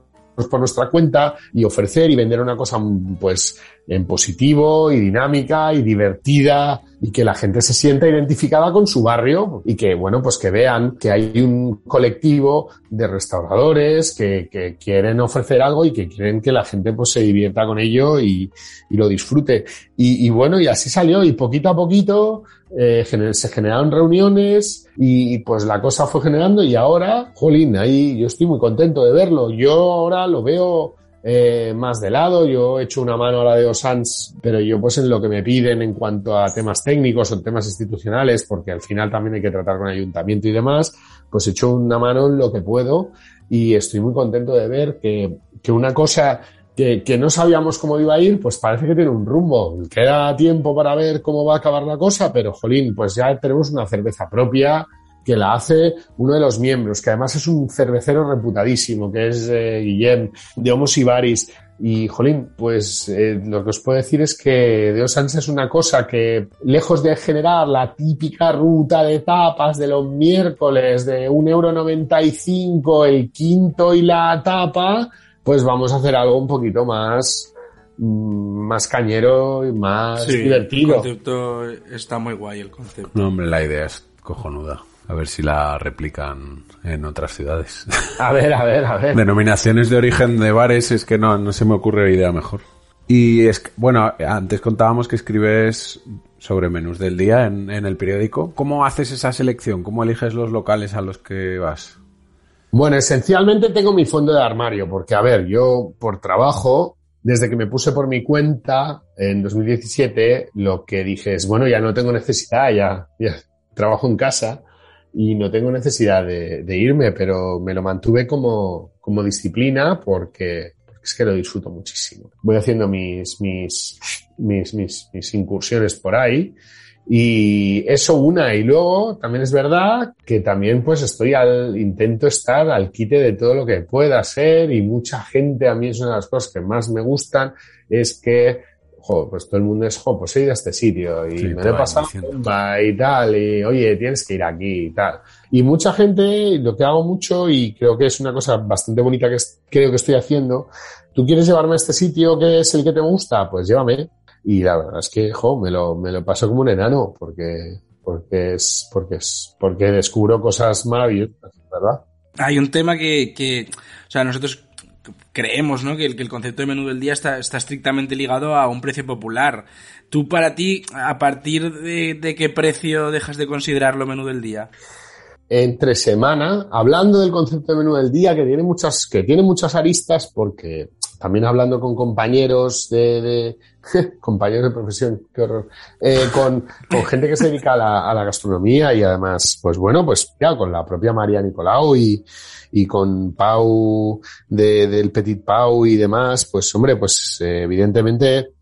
por nuestra cuenta y ofrecer y vender una cosa pues en positivo y dinámica y divertida y que la gente se sienta identificada con su barrio y que bueno pues que vean que hay un colectivo de restauradores que, que quieren ofrecer algo y que quieren que la gente pues se divierta con ello y, y lo disfrute y, y, bueno y así salió y poquito a poquito eh, se generaron reuniones y pues la cosa fue generando y ahora, jolín, ahí yo estoy muy contento de verlo. Yo ahora lo veo eh, más de lado, yo he hecho una mano a la de Osans, pero yo pues en lo que me piden en cuanto a temas técnicos o temas institucionales, porque al final también hay que tratar con ayuntamiento y demás, pues he hecho una mano en lo que puedo y estoy muy contento de ver que, que una cosa que, no sabíamos cómo iba a ir, pues parece que tiene un rumbo. Queda tiempo para ver cómo va a acabar la cosa, pero jolín, pues ya tenemos una cerveza propia que la hace uno de los miembros, que además es un cervecero reputadísimo, que es eh, Guillem de Homos Ibaris. Y, jolín, pues eh, lo que os puedo decir es que Dios es una cosa que, lejos de generar la típica ruta de tapas de los miércoles de un euro noventa y cinco, el quinto y la tapa, pues vamos a hacer algo un poquito más, mm, más cañero y más divertido. El concepto está muy guay, el concepto. No, hombre, la idea es cojonuda. A ver si la replican en otras ciudades. *laughs* A ver, a ver, a ver. Denominaciones de origen de bares es que no, no se me ocurre idea mejor. Y es bueno, antes contábamos que escribes sobre menús del día en, en el periódico. ¿Cómo haces esa selección? ¿Cómo eliges los locales a los que vas? Bueno, esencialmente tengo mi fondo de armario, porque a ver, yo por trabajo, desde que me puse por mi cuenta en 2017, lo que dije es, bueno, ya no tengo necesidad, ya, ya trabajo en casa y no tengo necesidad de, irme, pero me lo mantuve como, como disciplina porque, porque, es que lo disfruto muchísimo. Voy haciendo mis, mis, mis, mis, mis incursiones por ahí y eso una, y luego también es verdad que también pues estoy al, intento estar al quite de todo lo que pueda ser y mucha gente, a mí es una de las cosas que más me gustan, es que, jo, pues todo el mundo es, jo, pues he ido a este sitio y me lo he pasado y tal, y oye, tienes que ir aquí y tal. Y mucha gente, lo que hago mucho y creo que es una cosa bastante bonita que creo que estoy haciendo, tú quieres llevarme a este sitio que es el que te gusta, pues llévame y la verdad es que, jo, me lo, me lo paso como un enano, porque, porque es, porque es, porque descubro cosas maravillosas, ¿verdad? Hay un tema que, que o sea, nosotros creemos, ¿no? Que el, que el concepto de menú del día está, está estrictamente ligado a un precio popular. Tú, para ti, ¿a partir de, qué precio dejas de considerarlo menú del día? entre semana, hablando del concepto de menú del día, que tiene muchas, que tiene muchas aristas, porque también hablando con compañeros de, de *laughs* compañeros de profesión, qué horror, eh, con, con, gente que se dedica a la, a la, gastronomía y además, pues bueno, pues ya con la propia María Nicolau y, y con Pau de, del Petit Pau y demás, pues hombre, pues eh, evidentemente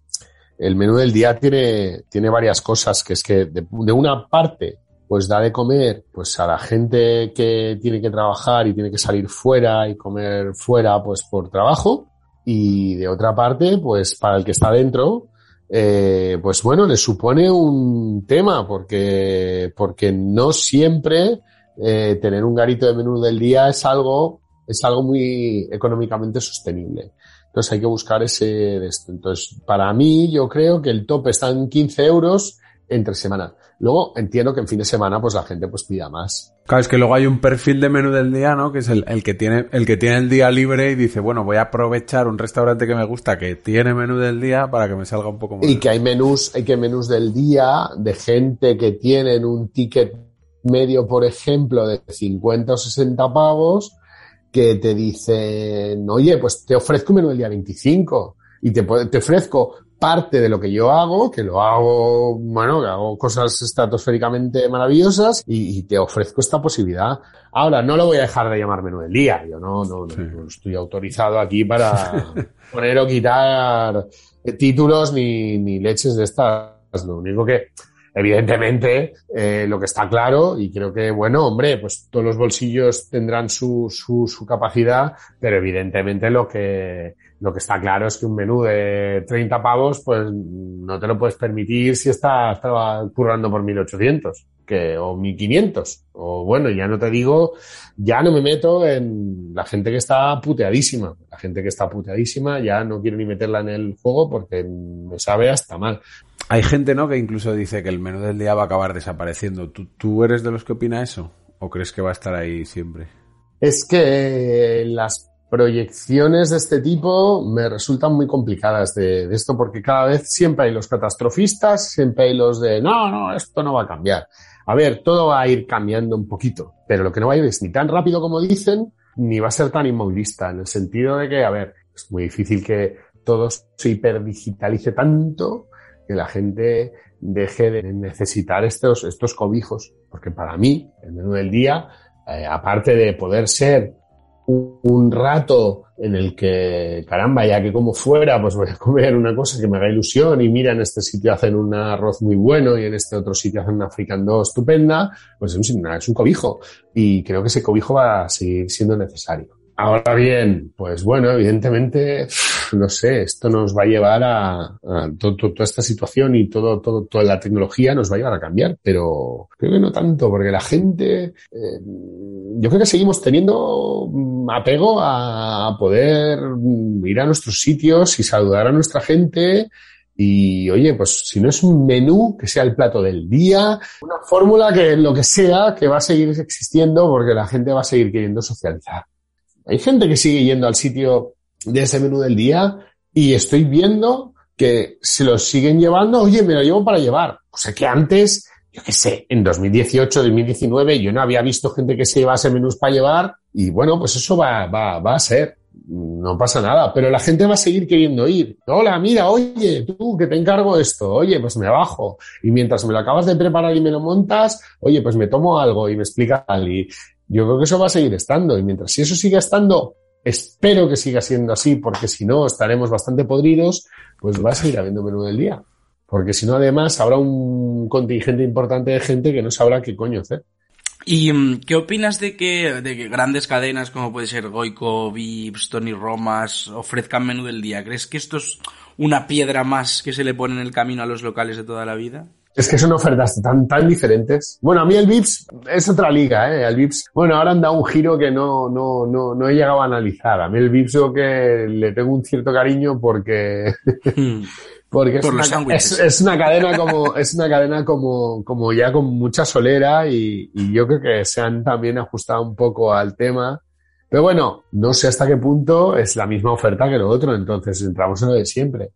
el menú del día tiene, tiene varias cosas, que es que de, de una parte pues da de comer pues a la gente que tiene que trabajar y tiene que salir fuera y comer fuera pues por trabajo y de otra parte, pues para el que está dentro, eh, pues bueno, le supone un tema porque, porque no siempre eh, tener un garito de menú del día es algo, es algo muy económicamente sostenible. Entonces hay que buscar ese. Entonces, para mí, yo creo que el top está en 15 euros entre semana. Luego entiendo que en fin de semana pues la gente pues pida más. Claro, es que luego hay un perfil de menú del día, ¿no? Que es el, el, que tiene el que tiene el día libre y dice, bueno, voy a aprovechar un restaurante que me gusta que tiene menú del día para que me salga un poco más. Y que hay menús, hay que menús del día de gente que tienen un ticket medio, por ejemplo, de 50 o 60 pavos, que te dicen, oye, pues te ofrezco un menú del día 25 y te, te ofrezco parte de lo que yo hago, que lo hago, bueno, que hago cosas estratosféricamente maravillosas y, y, te ofrezco esta posibilidad. Ahora, no lo voy a dejar de llamar menú del día, yo no, no, sí. no estoy autorizado aquí para *laughs* poner o quitar títulos ni, ni leches de estas. Lo único que Evidentemente, eh, lo que está claro, y creo que, bueno, hombre, pues todos los bolsillos tendrán su, su, su capacidad, pero evidentemente lo que, lo que está claro es que un menú de 30 pavos, pues no te lo puedes permitir si estás currando por 1800 que, o 1500. O bueno, ya no te digo, ya no me meto en la gente que está puteadísima. La gente que está puteadísima ya no quiero ni meterla en el juego porque me sabe hasta mal. Hay gente, ¿no? Que incluso dice que el menú del día va a acabar desapareciendo. ¿Tú, tú eres de los que opina eso? ¿O crees que va a estar ahí siempre? Es que las proyecciones de este tipo me resultan muy complicadas de, de esto porque cada vez siempre hay los catastrofistas, siempre hay los de no, no, esto no va a cambiar. A ver, todo va a ir cambiando un poquito, pero lo que no va a ir es ni tan rápido como dicen, ni va a ser tan inmovilista, en el sentido de que, a ver, es muy difícil que todo se hiperdigitalice tanto que la gente deje de necesitar estos, estos cobijos, porque para mí, el menú del día, eh, aparte de poder ser un, rato en el que, caramba, ya que como fuera, pues voy a comer una cosa que me haga ilusión y mira, en este sitio hacen un arroz muy bueno y en este otro sitio hacen una fricandó estupenda, pues es un, es un cobijo. Y creo que ese cobijo va a seguir siendo necesario. Ahora bien, pues bueno, evidentemente, no sé, esto nos va a llevar a, a to- to- toda esta situación y todo, todo, toda la tecnología nos va a llevar a cambiar, pero creo que no tanto, porque la gente, eh, yo creo que seguimos teniendo mm, apego a, a poder mm, ir a nuestros sitios y saludar a nuestra gente y oye, pues si no es un menú, que sea el plato del día, una fórmula que lo que sea, que va a seguir existiendo porque la gente va a seguir queriendo socializar. Hay gente que sigue yendo al sitio de ese menú del día y estoy viendo que se lo siguen llevando, oye, me lo llevo para llevar. O sea que antes, yo qué sé, en 2018, 2019, yo no había visto gente que se llevase menús para llevar y bueno, pues eso va, va, va a ser. No pasa nada, pero la gente va a seguir queriendo ir. Hola, mira, oye, tú que te encargo esto, oye, pues me bajo. Y mientras me lo acabas de preparar y me lo montas, oye, pues me tomo algo y me explica tal. Y yo creo que eso va a seguir estando. Y mientras si eso sigue estando, espero que siga siendo así, porque si no estaremos bastante podridos, pues va a seguir habiendo menú del día. Porque si no, además, habrá un contingente importante de gente que no sabrá qué coño hacer. ¿Y mm, qué opinas de que, de que grandes cadenas como puede ser Goico, Vips, Tony Romas ofrezcan menú del día? ¿Crees que esto es una piedra más que se le pone en el camino a los locales de toda la vida? Es que son ofertas tan, tan diferentes. Bueno, a mí el Vips es otra liga, ¿eh? El Vips, bueno, ahora han dado un giro que no, no, no, no he llegado a analizar. A mí el Vips yo que le tengo un cierto cariño porque, *laughs* porque es, Por una, sándwiches. es, es una cadena como, es una cadena como, como ya con mucha solera y, y yo creo que se han también ajustado un poco al tema. Pero bueno, no sé hasta qué punto es la misma oferta que lo otro, entonces entramos en lo de siempre.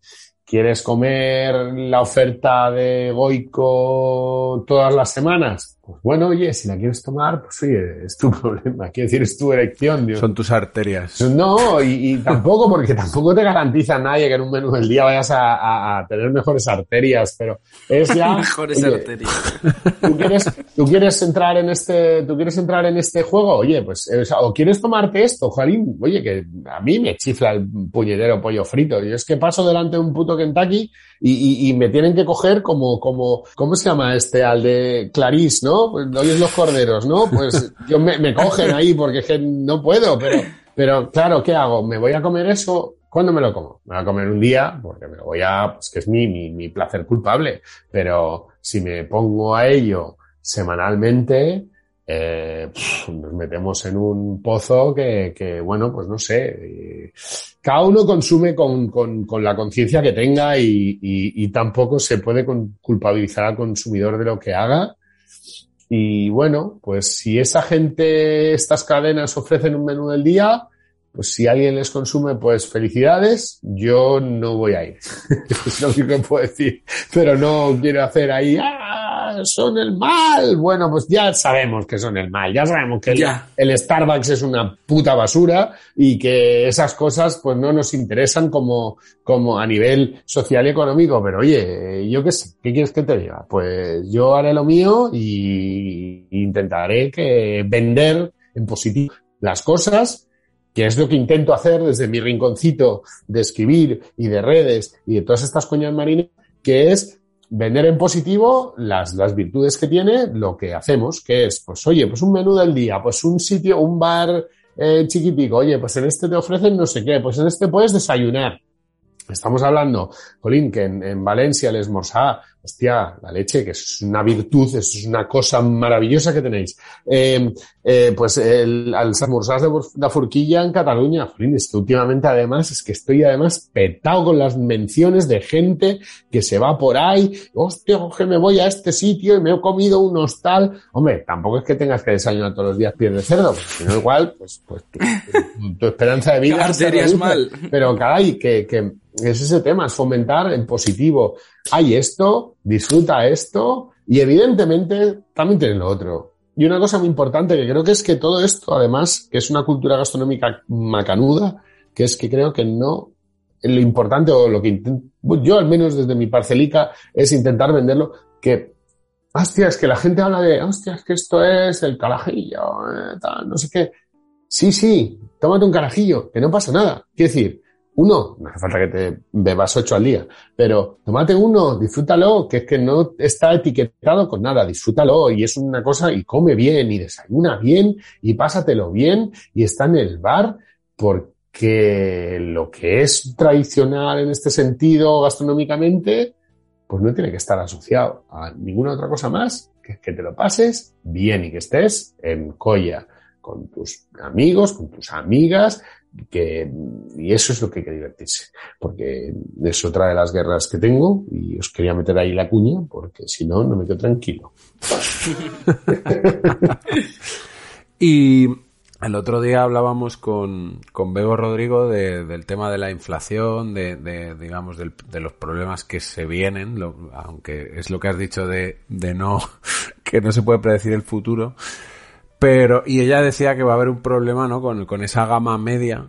¿Quieres comer la oferta de Goico todas las semanas? Pues bueno, oye, si la quieres tomar, pues oye, es tu *laughs* problema. Quiero decir, es tu elección. Dios. Son tus arterias. No, y, y tampoco, porque tampoco te garantiza nadie que en un menú del día vayas a, a- a tener mejores arterias, pero es ya. *laughs* Mejores oye, arterias. *laughs* ¿tú quieres, tú quieres entrar en este, tú quieres entrar en este juego, oye, pues, eh, o, sea, o quieres tomarte esto, Jalín, oye, que a mí me chifla el puñetero pollo frito. Yo es que paso delante de un puto Kentucky y, y, y me tienen que coger como, como, ¿cómo se llama este? Al de Clarice, ¿no? Pues, oyes los corderos, ¿no? Pues *laughs* yo me, me cogen ahí porque es que no puedo, pero, pero claro, ¿qué hago? ¿Me voy a comer eso? ¿Cuándo me lo como? Me voy a comer un día porque me lo voy a, pues que es mi, mi, mi placer culpable. Pero si me pongo a ello semanalmente, eh, nos metemos en un pozo que, que, bueno, pues no sé. eh, Cada uno consume con, con, con la conciencia que tenga y, y, y tampoco se puede culpabilizar al consumidor de lo que haga. Y bueno, pues si esa gente, estas cadenas ofrecen un menú del día, pues si alguien les consume, pues felicidades. Yo no voy a ir. *laughs* es lo que puedo decir. Pero no quiero hacer ahí, ¡ah! Son el mal. Bueno, pues ya sabemos que son el mal. Ya sabemos que el, Ya. el Starbucks es una puta basura y que esas cosas pues no nos interesan como, como a nivel social y económico. Pero oye, yo qué sé, ¿qué quieres que te diga? Pues yo haré lo mío y intentaré que vender en positivo las cosas que es lo que intento hacer desde mi rinconcito de escribir y de redes y de todas estas coñas marinas, que es vender en positivo las, las virtudes que tiene lo que hacemos, que es, pues oye, pues un menú del día, pues un sitio, un bar eh, chiquitico, oye, pues en este te ofrecen no sé qué, pues en este puedes desayunar. Estamos hablando, Colín, que en, en Valencia les morsá, hostia, la leche, que es una virtud, es una cosa maravillosa que tenéis. Eh, eh, pues el, al de de Forquilla en Cataluña, Colín, es que últimamente además, es que estoy además petado con las menciones de gente que se va por ahí, hostia, que me voy a este sitio y me he comido un hostal. Hombre, tampoco es que tengas que desayunar todos los días pies de cerdo, porque si no igual, pues, pues tu, tu- tu esperanza de vida *laughs* Arterias mal. Pero caray, que, que es ese tema, es fomentar el positivo. Hay esto, disfruta esto y evidentemente también tiene lo otro. Y una cosa muy importante que creo que es que todo esto, además, que es una cultura gastronómica macanuda, que es que creo que no, lo importante o lo que intento, yo al menos desde mi parcelica, es intentar venderlo, que, hostia, que la gente habla de, hostia, que esto es el carajillo, eh, tal, no sé qué. Sí, sí, tómate un carajillo, que no pasa nada. Quiero decir, uno, no hace falta que te bebas ocho al día, pero tómate uno, disfrútalo, que es que no está etiquetado con nada, disfrútalo y es una cosa y come bien y desayuna bien y pásatelo bien y está en el bar porque lo que es tradicional en este sentido gastronómicamente, pues no tiene que estar asociado a ninguna otra cosa más que que te lo pases bien y que estés en colla con tus amigos, con tus amigas, que, y eso es lo que hay que divertirse, porque es otra de las guerras que tengo y os quería meter ahí la cuña, porque si no, no me quedo tranquilo. *laughs* Y el otro día hablábamos con, con Bego Rodrigo de- del tema de la inflación, de, de, digamos, del- de los problemas que se vienen, lo- aunque es lo que has dicho de, de no, *laughs* que no se puede predecir el futuro. Pero, y ella decía que va a haber un problema, ¿no? Con, con esa gama media.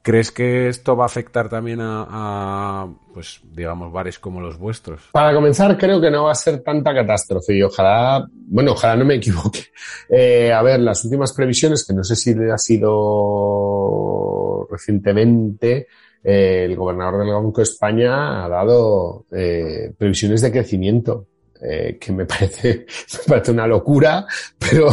¿Crees que esto va a afectar también a, pues, digamos, bares como los vuestros? Para comenzar, creo que no va a ser tanta catástrofe y ojalá, bueno, ojalá no me equivoque. Eh, a ver, las últimas previsiones, que no sé si ha sido recientemente, eh, el gobernador del Banco de España ha dado eh, previsiones de crecimiento. Eh, que me *laughs* parece, me parece una locura, pero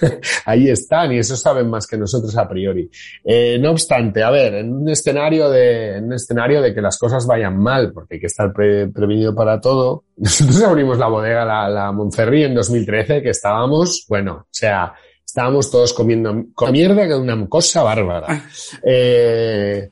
*laughs* ahí están y eso saben más que nosotros a priori. Eh, no obstante, a ver, en un escenario de, en un escenario de que las cosas vayan mal, porque hay que estar pre- prevenido para todo. *laughs* Nosotros abrimos la bodega, la, la Monferri en 2013, que estábamos, bueno, o sea, estábamos todos comiendo con mierda, que una cosa bárbara. Eh,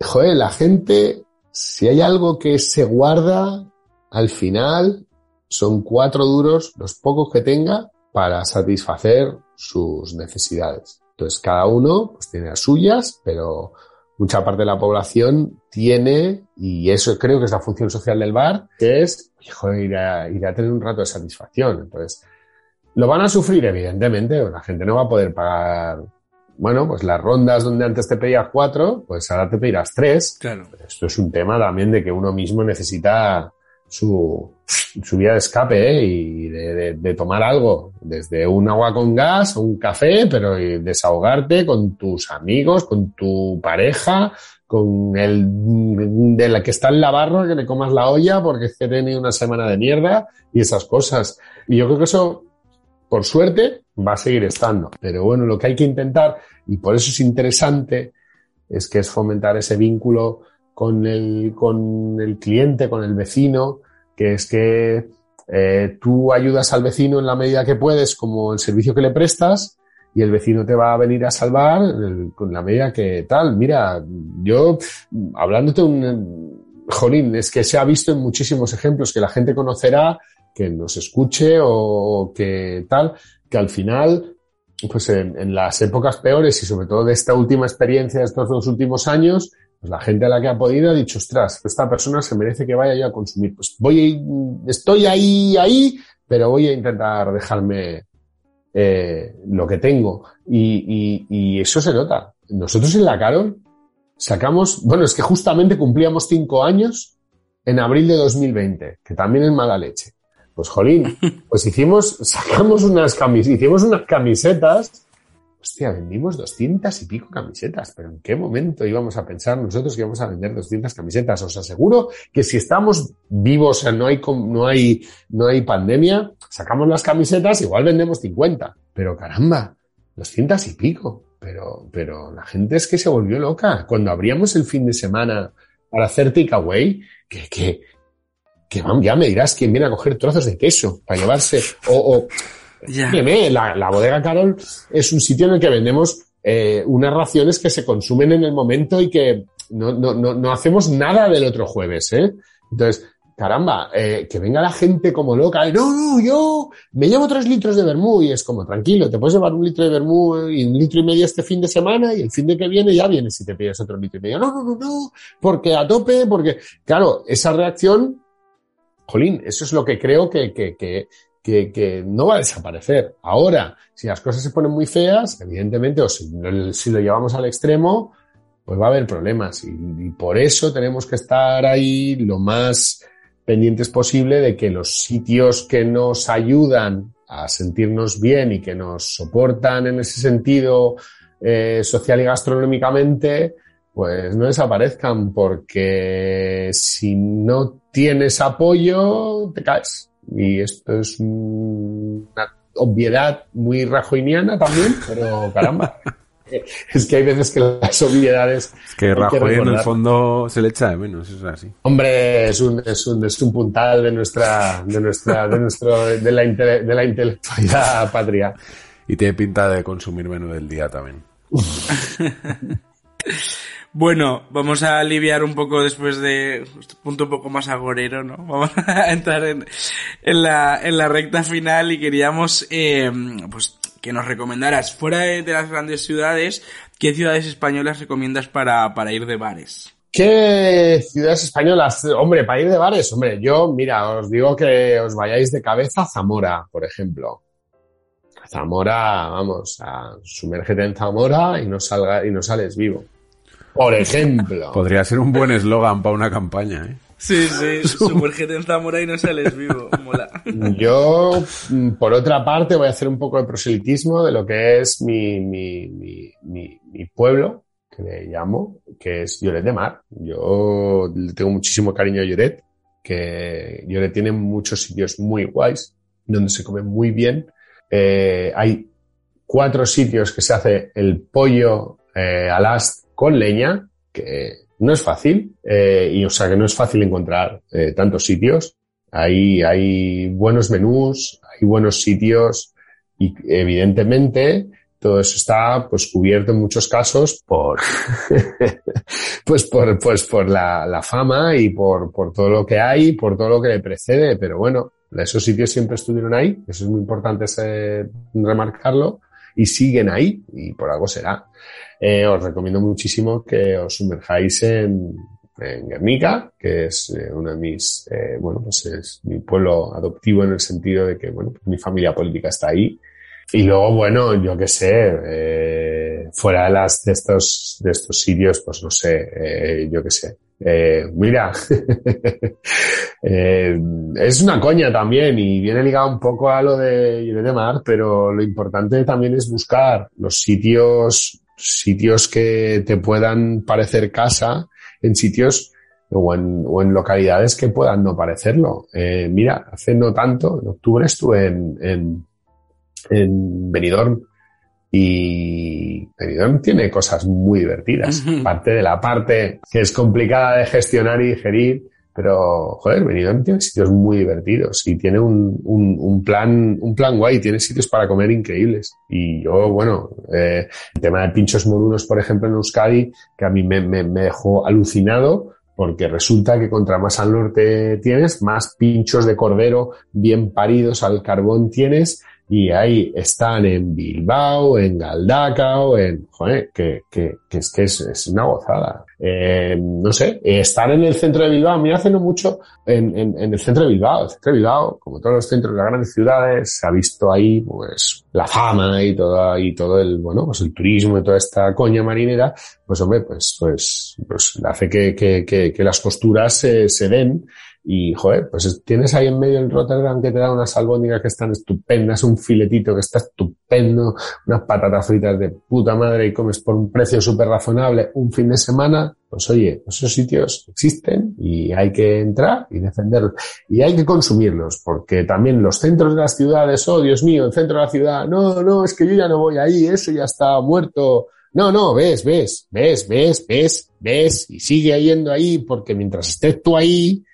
joder, la gente, si hay algo que se guarda, al final son cuatro duros, los pocos que tenga, para satisfacer sus necesidades. Entonces, cada uno pues, tiene las suyas, pero mucha parte de la población tiene, y eso creo que es la función social del bar, que es joder, ir, a, ir a tener un rato de satisfacción. Entonces, lo van a sufrir, evidentemente, la gente no va a poder pagar, bueno, pues las rondas donde antes te pedías cuatro, pues ahora te pedirás tres. Claro. Esto es un tema también de que uno mismo necesita su, su vía de escape ¿eh? y de, tomar algo, desde un agua con gas o un café, pero desahogarte con tus amigos, con tu pareja, con el de la que está en la barra, que le comas la olla porque es que he tenido una semana de mierda y esas cosas. Y yo creo que eso, por suerte, va a seguir estando. Pero bueno, lo que hay que intentar, y por eso es interesante, es que es fomentar ese vínculo con el, con el cliente, con el vecino, que es que eh, tú ayudas al vecino en la medida que puedes, como el servicio que le prestas, y el vecino te va a venir a salvar con la medida que tal. Mira, yo, hablándote un, jolín, es que se ha visto en muchísimos ejemplos que la gente conocerá, que nos escuche o que tal, que al final, pues en, en las épocas peores y sobre todo de esta última experiencia de estos dos últimos años, pues la gente a la que ha podido ha dicho, ostras, esta persona se merece que vaya yo a consumir. Pues voy, estoy ahí, ahí, pero voy a intentar dejarme eh, lo que tengo. Y, y, y, eso se nota. Nosotros en la Carol sacamos, bueno, es que justamente cumplíamos cinco años en abril de 2020, que también es mala leche. Pues jolín, *laughs* pues hicimos, sacamos unas camisetas, hicimos unas camisetas hostia, vendimos doscientas y pico camisetas, pero ¿en qué momento íbamos a pensar nosotros que íbamos a vender 200 camisetas? Os aseguro que si estamos vivos, o sea, no hay, no hay, no hay pandemia, sacamos las camisetas, igual vendemos 50, pero caramba, 200 y pico. Pero, pero la gente es que se volvió loca. Cuando abríamos el fin de semana para hacer takeaway, que, que, que ya me dirás quién viene a coger trozos de queso para llevarse, o Óyeme, la, la bodega Carol es un sitio en el que vendemos eh, unas raciones que se consumen en el momento y que no, no, no, no hacemos nada del otro jueves, ¿eh? Entonces, caramba, eh, que venga la gente como loca, no, no, yo me llevo tres litros de vermú y es como, tranquilo, te puedes llevar un litro de vermú y un litro y medio este fin de semana y el fin de que viene ya vienes si te pides otro litro y medio. No, no, no, no, porque a tope, porque, claro, esa reacción, jolín, eso es lo que creo que, que, que, que, que no va a desaparecer. Ahora, si las cosas se ponen muy feas, evidentemente, o si, lo llevamos al extremo, pues va a haber problemas. Y, y por eso tenemos que estar ahí lo más pendientes posible de que los sitios que nos ayudan a sentirnos bien y que nos soportan en ese sentido eh, social y gastronómicamente, pues no desaparezcan, porque si no tienes apoyo, te caes. Y esto es un- una obviedad muy rajoiniana también, pero caramba. *laughs* Es que hay veces que las obviedades. Es que Rajoy en el fondo se le echa de menos, eso es así. Hombre, es un, es un, es un puntal de nuestra, de nuestra, de nuestro, de la, intele- de la intelectualidad patria. Y tiene pinta de consumir menú del día también. *laughs* Bueno, vamos a aliviar un poco después de este punto un poco más agorero, ¿no? Vamos *laughs* a entrar en, la, en la recta final y queríamos, eh, pues, que nos recomendaras, fuera de, de las grandes ciudades, ¿qué ciudades españolas recomiendas para, para ir de bares? ¿Qué ciudades españolas? Hombre, para ir de bares, hombre, yo, mira, os digo que os vayáis de cabeza a Zamora, por ejemplo. Zamora, vamos, a sumérgete en Zamora y no salga, y no sales vivo. Por ejemplo. *laughs* Podría ser un buen eslogan para una campaña, ¿eh? Sí, sí, sumérgete en Zamora y no sales vivo, mola. Yo, mm, por otra parte, voy a hacer un poco de proselitismo de lo que es mi, mi, mi, mi, mi pueblo, que le llamo, que es Lloret de Mar. Yo le tengo muchísimo cariño a Lloret, que Lloret tiene muchos sitios muy guays, donde se come muy bien. Eh, hay cuatro sitios que se hace el pollo eh, al ast con leña, que no es fácil, eh, y o sea que no es fácil encontrar eh, tantos sitios. Hay, hay buenos menús, hay buenos sitios y evidentemente todo eso está pues cubierto en muchos casos por *laughs* pues por pues por la, la fama y por, por todo lo que hay, por todo lo que le precede, pero bueno, esos sitios siempre estuvieron ahí, eso es muy importante ese- remarcarlo y siguen ahí y por algo será. Eh, os recomiendo muchísimo que os sumerjáis en, en Guernica, que es eh, uno de mis, eh, bueno, pues es mi pueblo adoptivo en el sentido de que, bueno, pues mi familia política está ahí. Y luego, bueno, yo qué sé, eh, fuera de las, de estos, de estos sitios, pues no sé, eh, yo qué sé. Eh, mira, *laughs* es una coña también y viene ligado un poco a lo de de Mar, pero lo importante también es buscar los sitios, sitios que te puedan parecer casa en sitios o en, o en localidades que puedan no parecerlo. Eh, mira, hace no tanto, en octubre estuve en, en, en Benidorm y Benidorm tiene cosas muy divertidas. Parte de la parte que es complicada de gestionar y digerir, pero joder, Benidorm tiene sitios muy divertidos y tiene un, un, un plan, un plan guay, tiene sitios para comer increíbles. Y yo, bueno, eh, el tema de pinchos morunos, por ejemplo, en Euskadi, que a mí me, me, me dejó alucinado, porque resulta que contra más al norte tienes, más pinchos de cordero bien paridos al carbón tienes, y ahí están en Bilbao, en Galdacao, en, joder, que, que, que es que es, es una gozada. Eh, no sé, eh, estar en el centro de Bilbao, mira, hace no mucho en, en, en el centro de Bilbao, el centro de Bilbao, como todos los centros de las grandes ciudades, se ha visto ahí, pues, la fama y todo, y todo el, bueno, pues el turismo y toda esta coña marinera, pues hombre, pues, pues, pues hace que, que, que, que las costuras se, se den Y, joder, pues tienes ahí en medio el Rotterdam que te da unas albóndigas que están estupendas, un filetito que está estupendo, unas patatas fritas de puta madre y comes por un precio súper razonable un fin de semana. Pues oye, esos sitios existen y hay que entrar y defenderlos. Y hay que consumirlos, porque también los centros de las ciudades, oh Dios mío, el centro de la ciudad, no, no, es que yo ya no voy ahí, eso ya está muerto. No, no, ves, ves, ves, ves, ves, ves, y sigue yendo ahí, porque mientras estés tú ahí,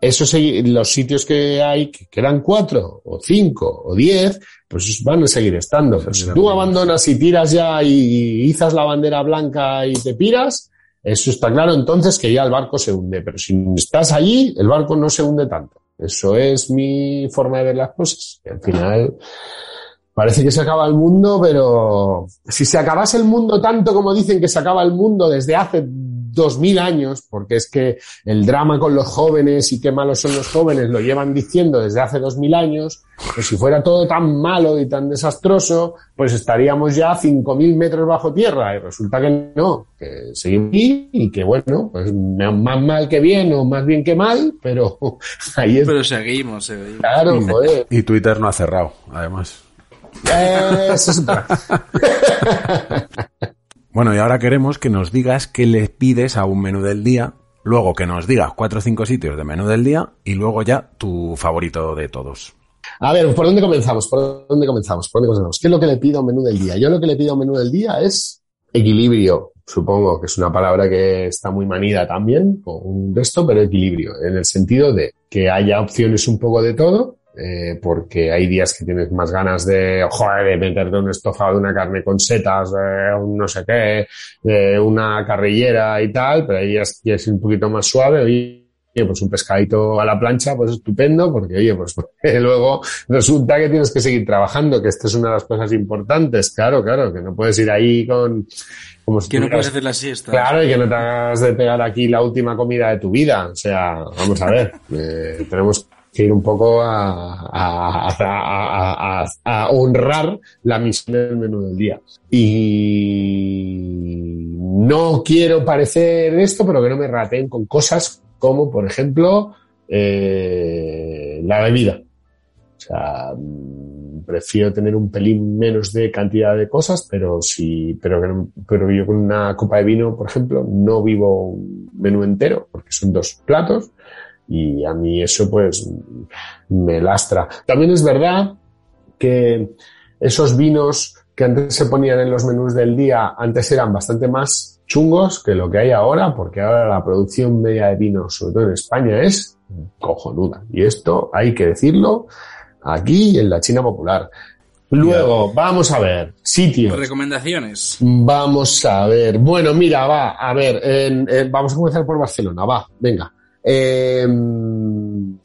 esos los sitios que hay, que eran cuatro, o cinco, o diez, pues van a seguir estando. Pero si tú abandonas y tiras ya y izas la bandera blanca y te piras, eso está claro entonces que ya el barco se hunde. Pero si estás allí, el barco no se hunde tanto. Eso es mi forma de ver las cosas. Y al final, parece que se acaba el mundo, pero si se acabase el mundo tanto como dicen que se acaba el mundo desde hace dos mil años, porque es que el drama con los jóvenes y qué malos son los jóvenes lo llevan diciendo desde hace dos mil años, pues si fuera todo tan malo y tan desastroso, pues estaríamos ya cinco mil metros bajo tierra y resulta que no, que seguimos aquí y que bueno, pues más mal que bien o más bien que mal, pero *laughs* ahí es. Pero seguimos, seguimos. Claro, joder. Y Twitter no ha cerrado, además. Eso es *laughs* Bueno, y ahora queremos que nos digas qué le pides a un menú del día, luego que nos digas cuatro o cinco sitios de menú del día y luego ya tu favorito de todos. A ver, ¿por dónde comenzamos? ¿Por dónde comenzamos? ¿Por dónde comenzamos? ¿Qué es lo que le pido a un menú del día? Yo lo que le pido a un menú del día es equilibrio. Supongo que es una palabra que está muy manida también con un resto, pero equilibrio, en el sentido de que haya opciones un poco de todo, eh, porque hay días que tienes más ganas de, joder, de meterte un estofado de una carne con setas, eh, un no sé qué, de una carrillera y tal, pero hay días que es un poquito más suave, oye, pues un pescadito a la plancha, pues estupendo, porque oye, pues *laughs* luego resulta que tienes que seguir trabajando, que esta es una de las cosas importantes, claro, claro, que no puedes ir ahí con, como si Que no puedes hacer la siesta. Claro, y que no te hagas de pegar aquí la última comida de tu vida. O sea, vamos a ver, eh, tenemos ir un poco a, honrar la misión del menú del día. Y no quiero parecer esto, pero que no me raten con cosas como, por ejemplo, eh, la bebida. O sea, mm, prefiero tener un pelín menos de cantidad de cosas, pero sí, pero, que pero yo con una copa de vino, por ejemplo, no vivo un menú entero, porque son dos platos, y a mí eso pues me lastra. También es verdad que esos vinos que antes se ponían en los menús del día, antes eran bastante más chungos que lo que hay ahora, porque ahora la producción media de vinos, sobre todo en España, es cojonuda. Y esto hay que decirlo aquí en la China popular. Luego, vamos a ver, sitios. Recomendaciones. Vamos a ver. Bueno, mira, va, a ver, en- en- vamos a comenzar por Barcelona, va, venga. Eh, en,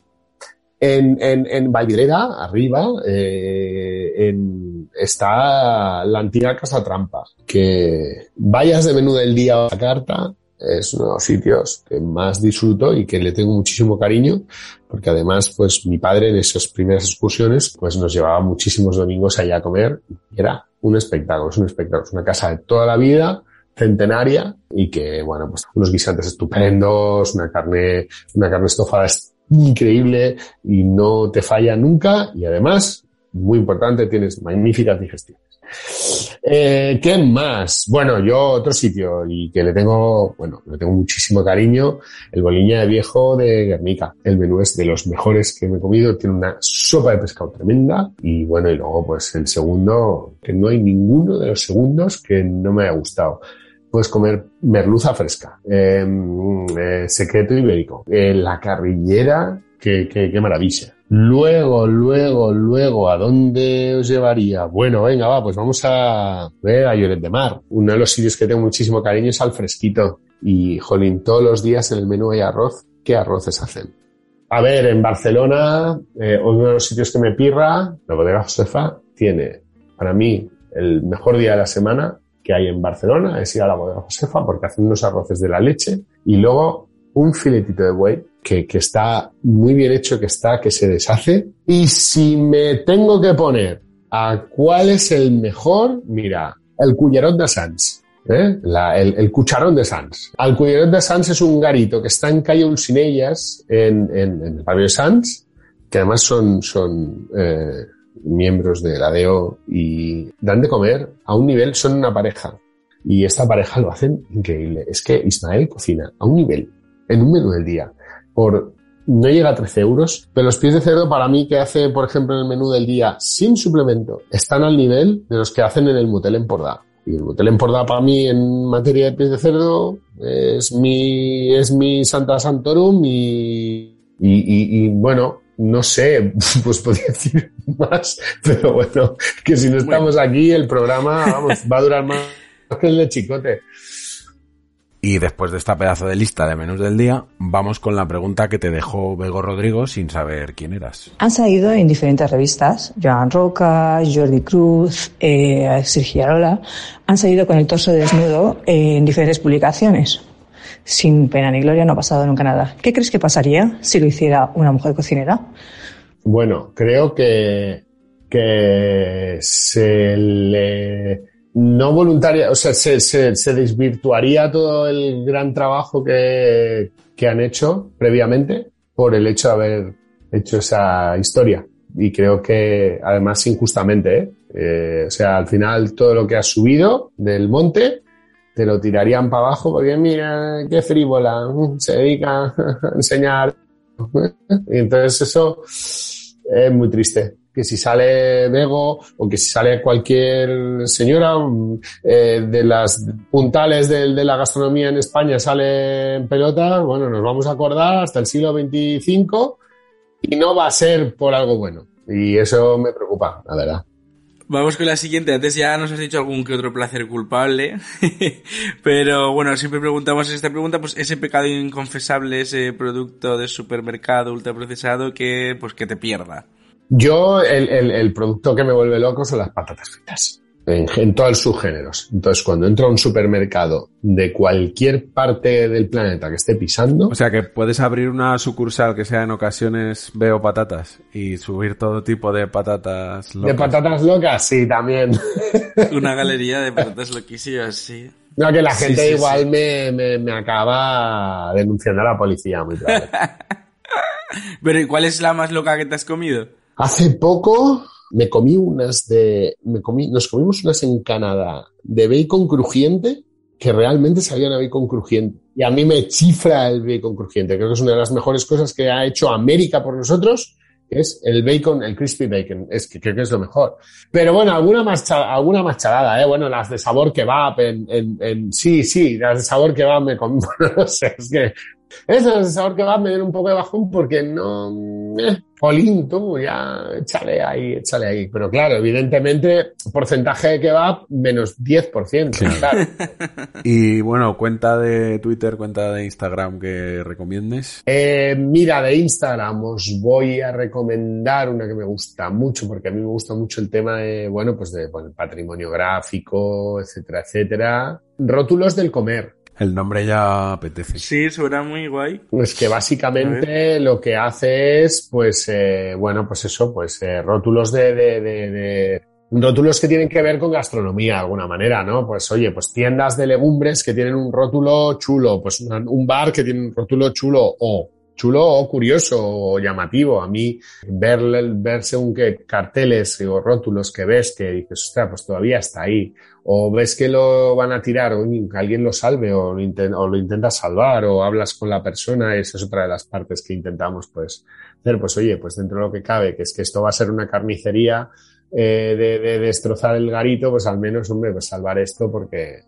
en, en Vallvidrera, arriba, eh, en- está la antigua Casa Trampa, que vayas de menú del día a la carta, es uno de los sitios que más disfruto y que le tengo muchísimo cariño, porque además, pues mi padre en esas primeras excursiones, pues nos llevaba muchísimos domingos allá a comer era un espectáculo, es un espectáculo, es una casa de toda la vida, centenaria y que, bueno, pues unos guisantes estupendos, una carne, una carne estofada es increíble y no te falla nunca y además, muy importante, tienes magníficas digestiones. Eh, ¿Qué más? Bueno, yo otro sitio y que le tengo, bueno, le tengo muchísimo cariño, el Boliña de Viejo de Guernica. El menú es de los mejores que he comido, tiene una sopa de pescado tremenda y bueno, y luego pues el segundo, que no hay ninguno de los segundos que no me haya gustado. Puedes comer merluza fresca, eh, eh, secreto ibérico, eh, la carrillera, qué maravilla. Luego, luego, luego, ¿a dónde os llevaría? Bueno, venga, va, pues vamos a ver a Lloret de Mar. Uno de los sitios que tengo muchísimo cariño es al fresquito. Y, jolín, todos los días en el menú hay arroz. ¿Qué arroces hacen? A ver, en Barcelona, eh, uno de los sitios que me pirra, la bodega Josefa, tiene, para mí, el mejor día de la semana que hay en Barcelona es ir a la bodega Josefa porque hacen unos arroces de la leche y luego un filetito de buey que, que está muy bien hecho, que está, que se deshace. Y si me tengo que poner a cuál es el mejor, mira, el Cullerot de Sants. ¿eh? La- el, el cucharón de Sants. Al cucharón de Sants es un garito que está en calle Ulsinellas, en, en, el barrio de Sants, que además son, son eh, miembros de la DEO y dan de comer a un nivel, son una pareja. Y esta pareja lo hacen increíble. Es que Ismael cocina a un nivel, en un menú del día, por no llega a 13 euros, pero los pies de cerdo para mí que hace, por ejemplo, en el menú del día sin suplemento, están al nivel de los que hacen en el motel en. Y el motel en para mí en materia de pies de cerdo es mi, es mi Santa Santorum y, y- y, bueno, no sé, *laughs* pues podría decir más, pero bueno, que si no estamos aquí el programa, vamos, va a durar más que el de Chicote. Y después de esta pedazo de lista de menús del día, vamos con la pregunta que te dejó Bego Rodrigo sin saber quién eras. Han salido en diferentes revistas, Joan Roca, Jordi Cruz, eh, Sergio Arola, han salido con el torso desnudo eh, en diferentes publicaciones. Sin pena ni gloria no ha pasado nunca nada. ¿Qué crees que pasaría si lo hiciera una mujer cocinera? Bueno, creo que, que se le no voluntaria, o sea, se, se, se desvirtuaría todo el gran trabajo que, que han hecho previamente por el hecho de haber hecho esa historia. Y creo que además injustamente, ¿eh? Eh, o sea, al final todo lo que has subido del monte te lo tirarían para abajo porque mira, qué frívola, se dedica a enseñar. *laughs* Y entonces eso es muy triste. Que si sale Bego o que si sale cualquier señora mm, eh, de las puntales del- de, la gastronomía en España sale en pelota, bueno, nos vamos a acordar hasta el siglo XXV y no va a ser por algo bueno. Y eso me preocupa, la verdad. Vamos con la siguiente. Antes ya nos has dicho algún que otro placer culpable. *laughs* Pero bueno, siempre preguntamos esta pregunta, pues ese pecado inconfesable, ese producto de supermercado ultraprocesado que, pues que te pierda. Yo, el, el- el producto que me vuelve loco son las patatas fritas. En, en todos sus géneros. Entonces, cuando entro a un supermercado de cualquier parte del planeta que esté pisando, O sea que puedes abrir una sucursal que sea en ocasiones veo patatas y subir todo tipo de patatas de locas. patatas locas, sí, también. *laughs* Una galería de patatas loquísimas, sí. No, que la gente sí, igual sí. Me, me, me acaba denunciando a la policía, muy probable. *laughs* Pero ¿y cuál es la más loca que te has comido? Hace poco me comí unas de, me comí, nos comimos unas en Canadá de bacon crujiente que realmente sabían a bacon crujiente. Y a mí me chifra el bacon crujiente. Creo que es una de las mejores cosas que ha hecho América por nosotros, es el bacon, el crispy bacon. Es que creo que es lo mejor. Pero bueno, alguna más, alguna más ¿eh? Bueno, las de sabor kebab, en, en, en, sí, sí, las de sabor kebab me *laughs* que esas de sabor kebab me dieron un poco de bajón porque no, eh, Polín, tú, ya, échale ahí, échale ahí. Pero claro, evidentemente, porcentaje de kebab menos 10%, claro. *laughs* Y bueno, cuenta de Twitter, cuenta de Instagram que recomiendes. Eh, mira, de Instagram os voy a recomendar una que me gusta mucho, porque a mí me gusta mucho el tema de, bueno, pues de bueno, patrimonio gráfico, etcétera, etcétera. Rótulos del comer. El nombre ya apetece. Sí, suena muy guay. Pues que básicamente lo que hace es, pues, eh, bueno, pues eso, pues eh, rótulos de, de, de, de- rótulos que tienen que ver con gastronomía de alguna manera, ¿no? Pues oye, pues tiendas de legumbres que tienen un rótulo chulo, pues una- un bar que tiene un rótulo chulo o chulo o curioso o llamativo. A mí ver, ver según qué carteles o rótulos que ves que dices, ostras, pues todavía está ahí. O ves que lo van a tirar o alguien lo salve o lo, inten- o lo intentas salvar o hablas con la persona. Esa es otra de las partes que intentamos pues hacer. Pues oye, pues dentro de lo que cabe, que es que esto va a ser una carnicería eh, de, de destrozar el garito, pues al menos, hombre, pues salvar esto porque.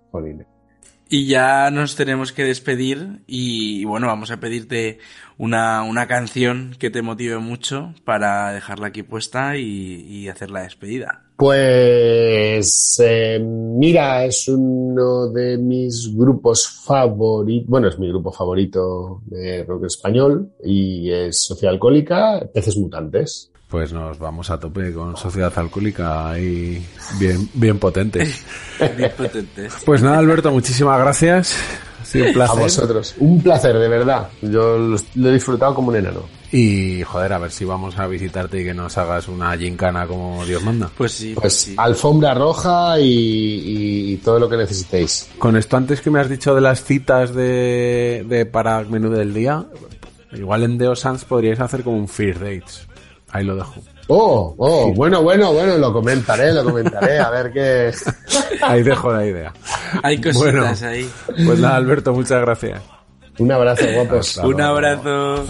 Y ya nos tenemos que despedir y bueno, vamos a pedirte una, una canción que te motive mucho para dejarla aquí puesta y hacer la despedida. Pues eh, mira, es uno de mis grupos favoritos, bueno, es mi grupo favorito de rock español y es Socialcohólica, Peces Mutantes. Pues nos vamos a tope con Sociedad Alcohólica ahí bien, bien potentes. *laughs* Bien potentes. Pues nada, Alberto, muchísimas gracias. Ha sido un A placer. vosotros. Un placer, de verdad. Yo lo, lo he disfrutado como un enano. Y joder, a ver si vamos a visitarte y que nos hagas una gincana como Dios manda. Pues sí, pues, Pues sí. alfombra roja y, y- y todo lo que necesitéis. Con esto antes que me has dicho de las citas de, de para el menú del día, igual en Deo Sans podríais hacer como un Fear Dates. Ahí lo dejo. Oh, oh, bueno, bueno, bueno, lo comentaré, lo comentaré, a ver qué. *laughs* Ahí dejo la idea. Hay cositas Bueno. ahí. Pues nada, Alberto, muchas gracias. Un abrazo, guapos. Un luego. abrazo.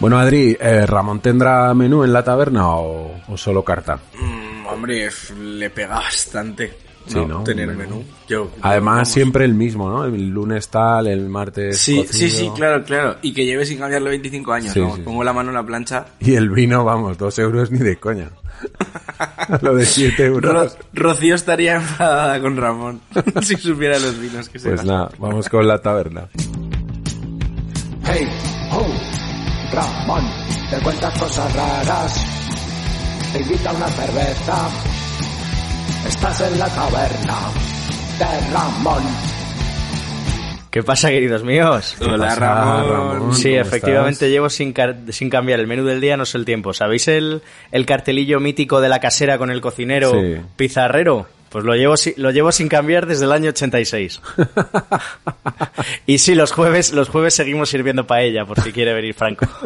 Bueno, Adri, eh, ¿Ramón tendrá menú en la taberna o, o solo carta? Mm, hombre, le pega bastante. Sí, ¿no? ¿no? Tener menú. menú. Yo, Además, vamos. siempre el mismo, ¿no? El lunes tal, el martes. Sí, cocido. sí, sí, claro, claro. Y que lleve sin cambiarlo 25 años. Sí, ¿no? sí. Pongo la mano en la plancha. *laughs* Y el vino, vamos, dos euros ni de coña. *laughs* Lo de siete Ro- euros. Rocío estaría enfadada con Ramón *laughs* si supiera los vinos que se Pues nada, vamos con la taberna. Hey, Ramón, te cuentas cosas raras, te invita a una cerveza, estás en la taberna de Ramón. ¿Qué pasa, queridos míos? Hola, pasa, Ramón. Ramón? Sí, ¿cómo efectivamente estás? llevo sin, car- sin cambiar el menú del día, no sé el tiempo. ¿Sabéis el, el cartelillo mítico de la casera con el cocinero Sí. pizarrero? Pues lo llevo, lo llevo sin cambiar desde el año 86. *laughs* y sí, los jueves, los jueves seguimos sirviendo paella, por si quiere venir Franco. *laughs*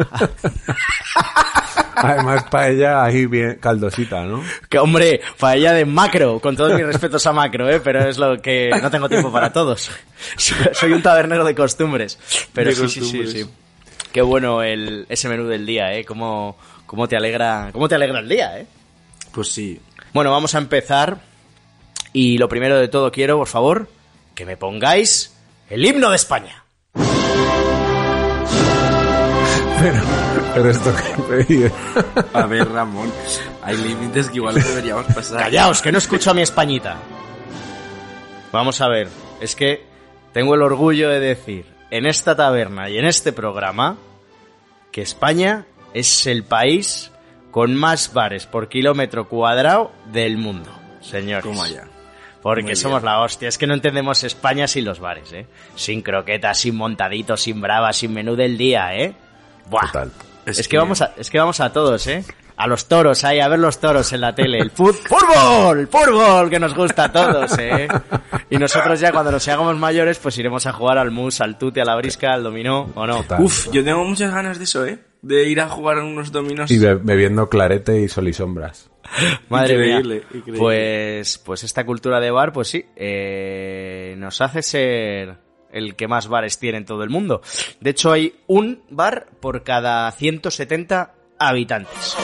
Además, paella ahí bien caldosita, ¿no? que hombre, paella de macro, con todos mis respetos a macro, ¿eh? pero es lo que no tengo tiempo para todos. *laughs* Soy un tabernero de costumbres. Pero De sí, sí, sí, sí. Qué bueno el, ese menú del día, ¿eh? Cómo, cómo te alegra, cómo te alegra el día, ¿eh? Pues sí. Bueno, vamos a empezar. Y lo primero de todo quiero, por favor, que me pongáis el himno de España. Pero, pero esto que A ver, Ramón. Hay límites que igual deberíamos pasar. Callaos, que no escucho a mi Españita. Vamos a ver, es que tengo el orgullo de decir en esta taberna y en este programa que España es el país con más bares por kilómetro cuadrado del mundo, señores. Toma ya. Porque somos la hostia. Es que no entendemos España sin los bares, ¿eh? Sin croquetas, sin montaditos, sin bravas, sin menú del día, ¿eh? Buah. Total. Es, Es que que- vamos a, es que vamos a todos, ¿eh? A los toros ahí, a ver los toros en la tele. El fut- *laughs* fútbol, fútbol, que nos gusta a todos, ¿eh? Y nosotros ya cuando nos hagamos mayores, pues iremos a jugar al mus, al tute, a la brisca, al dominó, ¿o no? Total. Uf, yo tengo muchas ganas de eso, ¿eh? De ir a jugar unos dominos. Y be- bebiendo clarete y sol y sombras. *laughs* Madre Increíble, mía. increíble. Pues, pues esta cultura de bar, pues sí, eh, nos hace ser el que más bares tiene en todo el mundo. De hecho, hay un bar por cada 170 habitantes.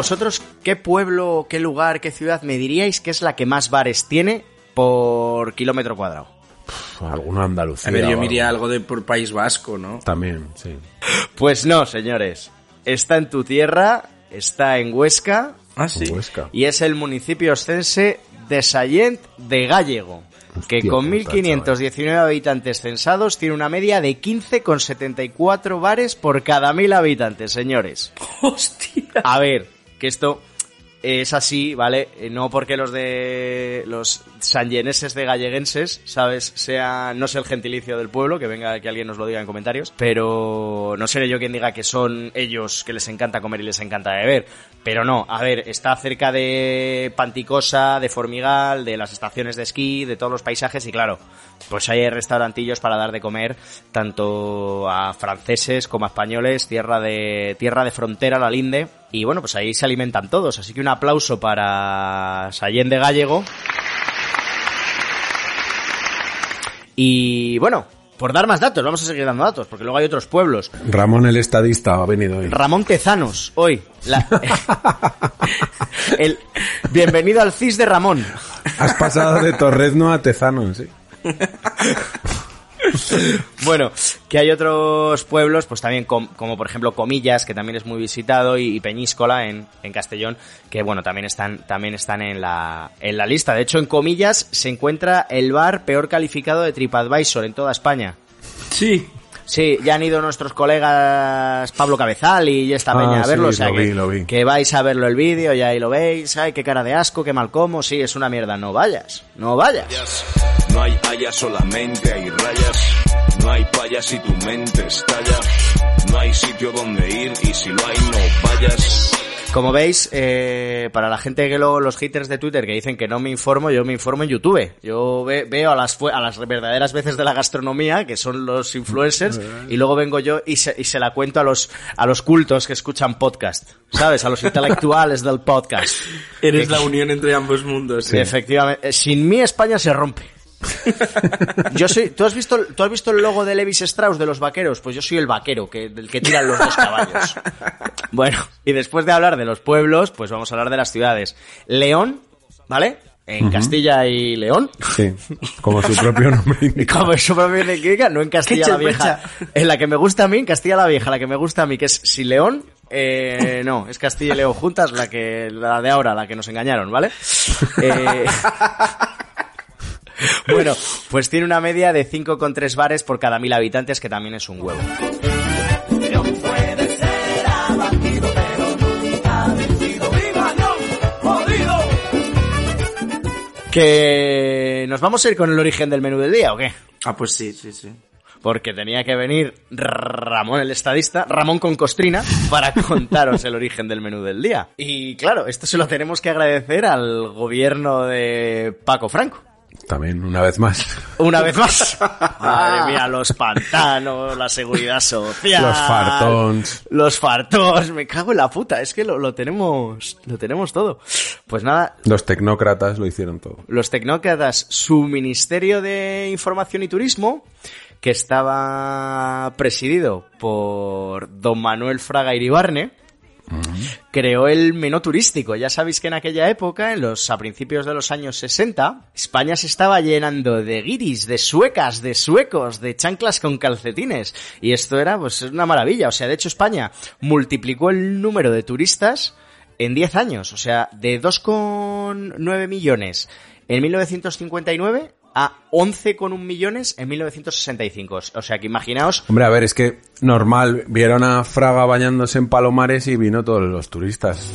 ¿Vosotros qué pueblo, qué lugar, qué ciudad me diríais que es la que más bares tiene por kilómetro cuadrado? Alguno Andalucía. A ver, yo miraría algo. algo de por País Vasco, ¿no? También, sí. Pues no, señores. Está en tu tierra, está en Huesca Ah, sí. Huesca. y es el municipio ostense de Sallent de Gallego, que Hostia con puta, 1.519 habitantes censados tiene una media de 15,74 bares por cada 1.000 habitantes, señores. *laughs* Hostia. A ver, que esto es así, ¿vale? Eh, No porque los de los sanyeneses de galleguenses, ¿sabes? Sea, no sé el gentilicio del pueblo, que venga, que alguien nos lo diga en comentarios, pero no seré yo quien diga que son ellos que les encanta comer y les encanta beber. Pero no, a ver, está cerca de Panticosa, de Formigal, de las estaciones de esquí, de todos los paisajes y claro, pues hay restaurantillos para dar de comer tanto a franceses como a españoles, tierra de tierra de frontera, la linde, y bueno, pues ahí se alimentan todos, así que un aplauso para Sallén de Gallego. Y bueno, por dar más datos, vamos a seguir dando datos, porque luego hay otros pueblos. Ramón el estadista ha venido hoy. Ramón Tezanos, hoy. la- *laughs* el, bienvenido al CIS de Ramón. Has pasado de Torrezno a Tezano, sí. *laughs* *laughs* bueno, que hay otros pueblos, pues también com- como por ejemplo Comillas, que también es muy visitado, y, Peñíscola en, en Castellón, que bueno, también están, también están en la, en la lista. De hecho, en Comillas se encuentra el bar peor calificado de TripAdvisor en toda España. Sí. Sí, ya han ido nuestros colegas Pablo Cabezal y esta Ah, peña a verlo, sí, o sea lo que, vi, lo vi. que vais a verlo el vídeo y ahí lo veis, ay, qué cara de asco, qué mal como, sí, es una mierda, no vayas, no vayas. No hay haya, solamente hay rayas. No hay payas y tu mente estalla. No hay sitio donde ir y si lo hay no vayas. Como veis, eh, para la gente que luego, los haters de Twitter que dicen que no me informo, yo me informo en YouTube. Yo ve- veo a las, a las verdaderas veces de la gastronomía, que son los influencers, y luego vengo yo y se, y se la cuento a los, a los cultos que escuchan podcast. ¿Sabes? A los intelectuales del podcast. *laughs* Eres Que- la unión entre ambos mundos. Sí, Efectivamente. Eh, Sin mí España se rompe. *laughs* Yo soy, ¿tú has visto, tú has visto el logo de Levis Strauss de los vaqueros? Pues yo soy el vaquero, que, del que tiran los dos caballos. *laughs* Bueno, y después de hablar de los pueblos, pues vamos a hablar de las ciudades. León, ¿vale? En Castilla y León. Sí, como su propio nombre *laughs* indica. Como eso me indica, no en Castilla la Vieja. En la que me gusta a mí, en Castilla la Vieja, la que me gusta a mí, que es si León, eh, no, es Castilla y León juntas, la que, la de ahora, la que nos engañaron, ¿vale? Eh, *laughs* bueno, pues tiene una media de 5,3 bares por cada mil habitantes, que también es un huevo. Que nos vamos a ir con el origen del menú del día, ¿o qué? Ah, pues sí, sí, sí. Porque tenía que venir Ramón el estadista, Ramón con costrina, para *laughs* contaros el origen del menú del día. Y claro, esto se lo tenemos que agradecer al gobierno de Paco Franco. También, una vez más. *laughs* Una vez más. Madre mía, los pantanos, la seguridad social. Los fartons. Los fartons, me cago en la puta, es que lo, lo tenemos, lo tenemos todo. Pues nada, Los tecnócratas lo hicieron todo. los tecnócratas, su Ministerio de Información y Turismo, que estaba presidido por don Manuel Fraga Iribarne, creó el menú turístico. Ya sabéis que en aquella época, en los, a principios de los años 60, España se estaba llenando de guiris, de suecas, de suecos, de chanclas con calcetines. Y esto era, pues, una maravilla. O sea, de hecho, España multiplicó el número de turistas en 10 años. O sea, de 2,9 millones en 1959 a 11,1 millones en 1965. O sea, que imaginaos Hombre, a ver, es que normal, vieron a Fraga bañándose en palomares y vino todos los turistas.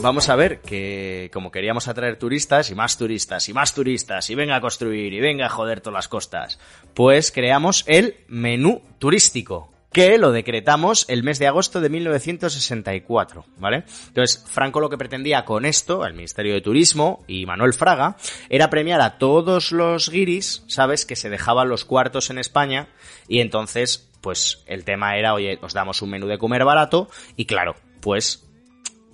Vamos a ver que como queríamos atraer turistas y más turistas y más turistas y venga a construir y venga a joder todas las costas, pues creamos el menú turístico que lo decretamos el mes de agosto de 1964, ¿vale? Entonces, Franco lo que pretendía con esto, el Ministerio de Turismo y Manuel Fraga, era premiar a todos los guiris, ¿sabes? Que se dejaban los cuartos en España y entonces, pues el tema era, oye, os damos un menú de comer barato y claro, pues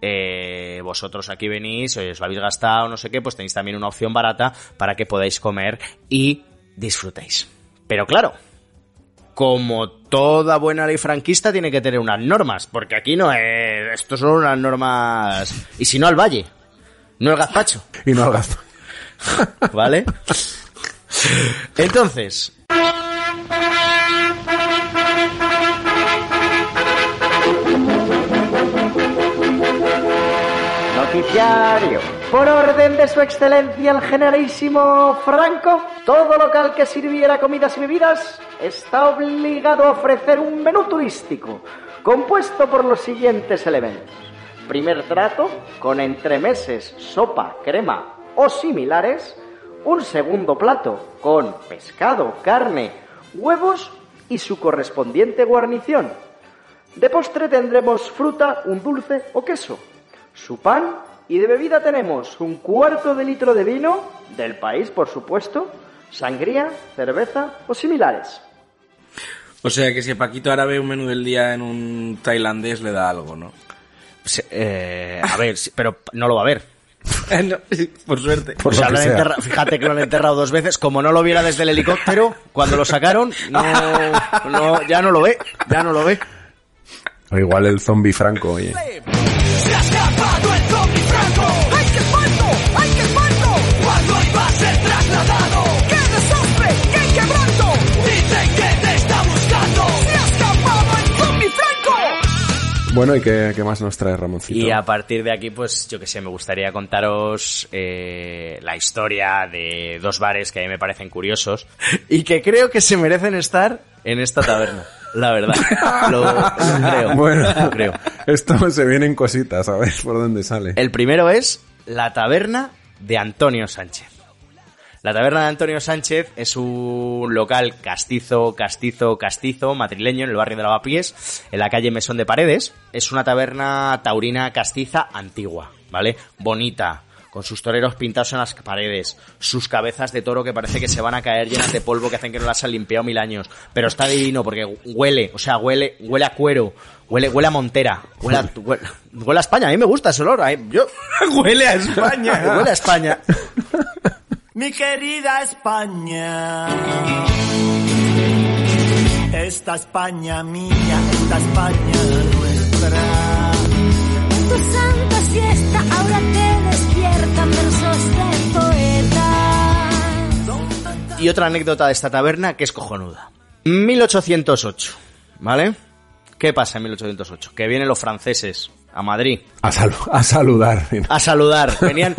eh, vosotros aquí venís, os lo habéis gastado, no sé qué, pues tenéis también una opción barata para que podáis comer y disfrutéis. Pero claro, como toda buena ley franquista tiene que tener unas normas, porque aquí no es, esto son unas normas, y si no al valle, no el gazpacho, *laughs* Y no al gasto. *laughs* ¿vale? Entonces, Noticiario. Por orden de su excelencia el generalísimo Franco, todo local que sirviera comidas y bebidas está obligado a ofrecer un menú turístico compuesto por los siguientes elementos. Primer trato con entremeses, sopa, crema o similares. Un segundo plato con pescado, carne, huevos y su correspondiente guarnición. De postre tendremos fruta, un dulce o queso, su pan y de bebida tenemos un cuarto de litro de vino, del país por supuesto, sangría, cerveza o similares. O sea que si Paquito ahora ve un menú del día en un tailandés le da algo, ¿no? eh, a ver, pero no lo va a ver. *laughs* No, por suerte. Por O sea, lo lo que han sea. enterra- fíjate que lo han enterrado dos veces. Como no lo viera desde el helicóptero, cuando lo sacaron, no, no- ya no lo ve, ya no lo ve. O igual el zombie franco, oye. Bueno, ¿y qué, qué más nos trae Ramoncito? Y a partir de aquí, pues yo que sé, me gustaría contaros eh, la historia de dos bares que a mí me parecen curiosos y que creo que se merecen estar en esta taberna. La verdad. Lo, *laughs* lo creo. Bueno, Lo creo. esto se vienen cositas, a ver por dónde sale. El primero es la taberna de Antonio Sánchez. La taberna de Antonio Sánchez es un local castizo, castizo, castizo, madrileño en el barrio de Lavapiés, en la calle Mesón de Paredes. Es una taberna taurina castiza antigua, ¿vale? Bonita, con sus toreros pintados en las paredes, sus cabezas de toro que parece que se van a caer llenas de polvo que hacen que no las han limpiado mil años. Pero está divino porque huele, o sea, huele, huele a cuero, huele, huele a montera, huele a, huele, huele a España. A mí me gusta ese olor. Yo, *laughs* Huele a España. huele a España. *laughs* Mi querida España. Esta España mía, esta España nuestra. Tu santa siesta ahora te despiertan versos de poeta. Y otra anécdota de esta taberna que es cojonuda. 1808, ¿vale? ¿Qué pasa en 1808? Que vienen los franceses a Madrid A, salu- a saludar. *laughs* a saludar. Venían,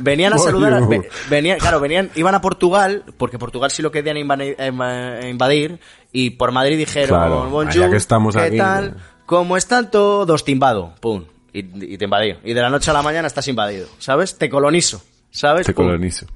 venían a *laughs* saludar, ve- venían, claro, venían, iban a Portugal, porque Portugal sí lo querían invadir, y por Madrid dijeron, Claro, bonjour, que estamos ¿qué aquí, tal? ¿no? ¿Cómo están todos? Te invado, pum, y, y te invadí. Y de la noche a la mañana estás invadido, ¿sabes? Te colonizo, ¿sabes? Te Pum. colonizo.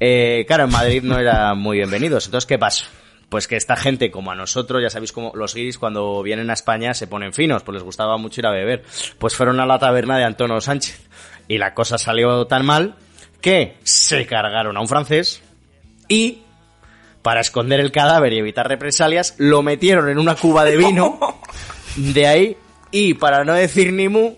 Eh, claro, en Madrid no eran muy bienvenidos. Entonces, ¿qué pasó? Pues que esta gente, como a nosotros, ya sabéis cómo los guiris cuando vienen a España se ponen finos, pues les gustaba mucho ir a beber. Pues fueron a la taberna de Antonio Sánchez. Y la cosa salió tan mal que se cargaron a un francés y, para esconder el cadáver y evitar represalias, lo metieron en una cuba de vino *laughs* de ahí y, para no decir ni mu,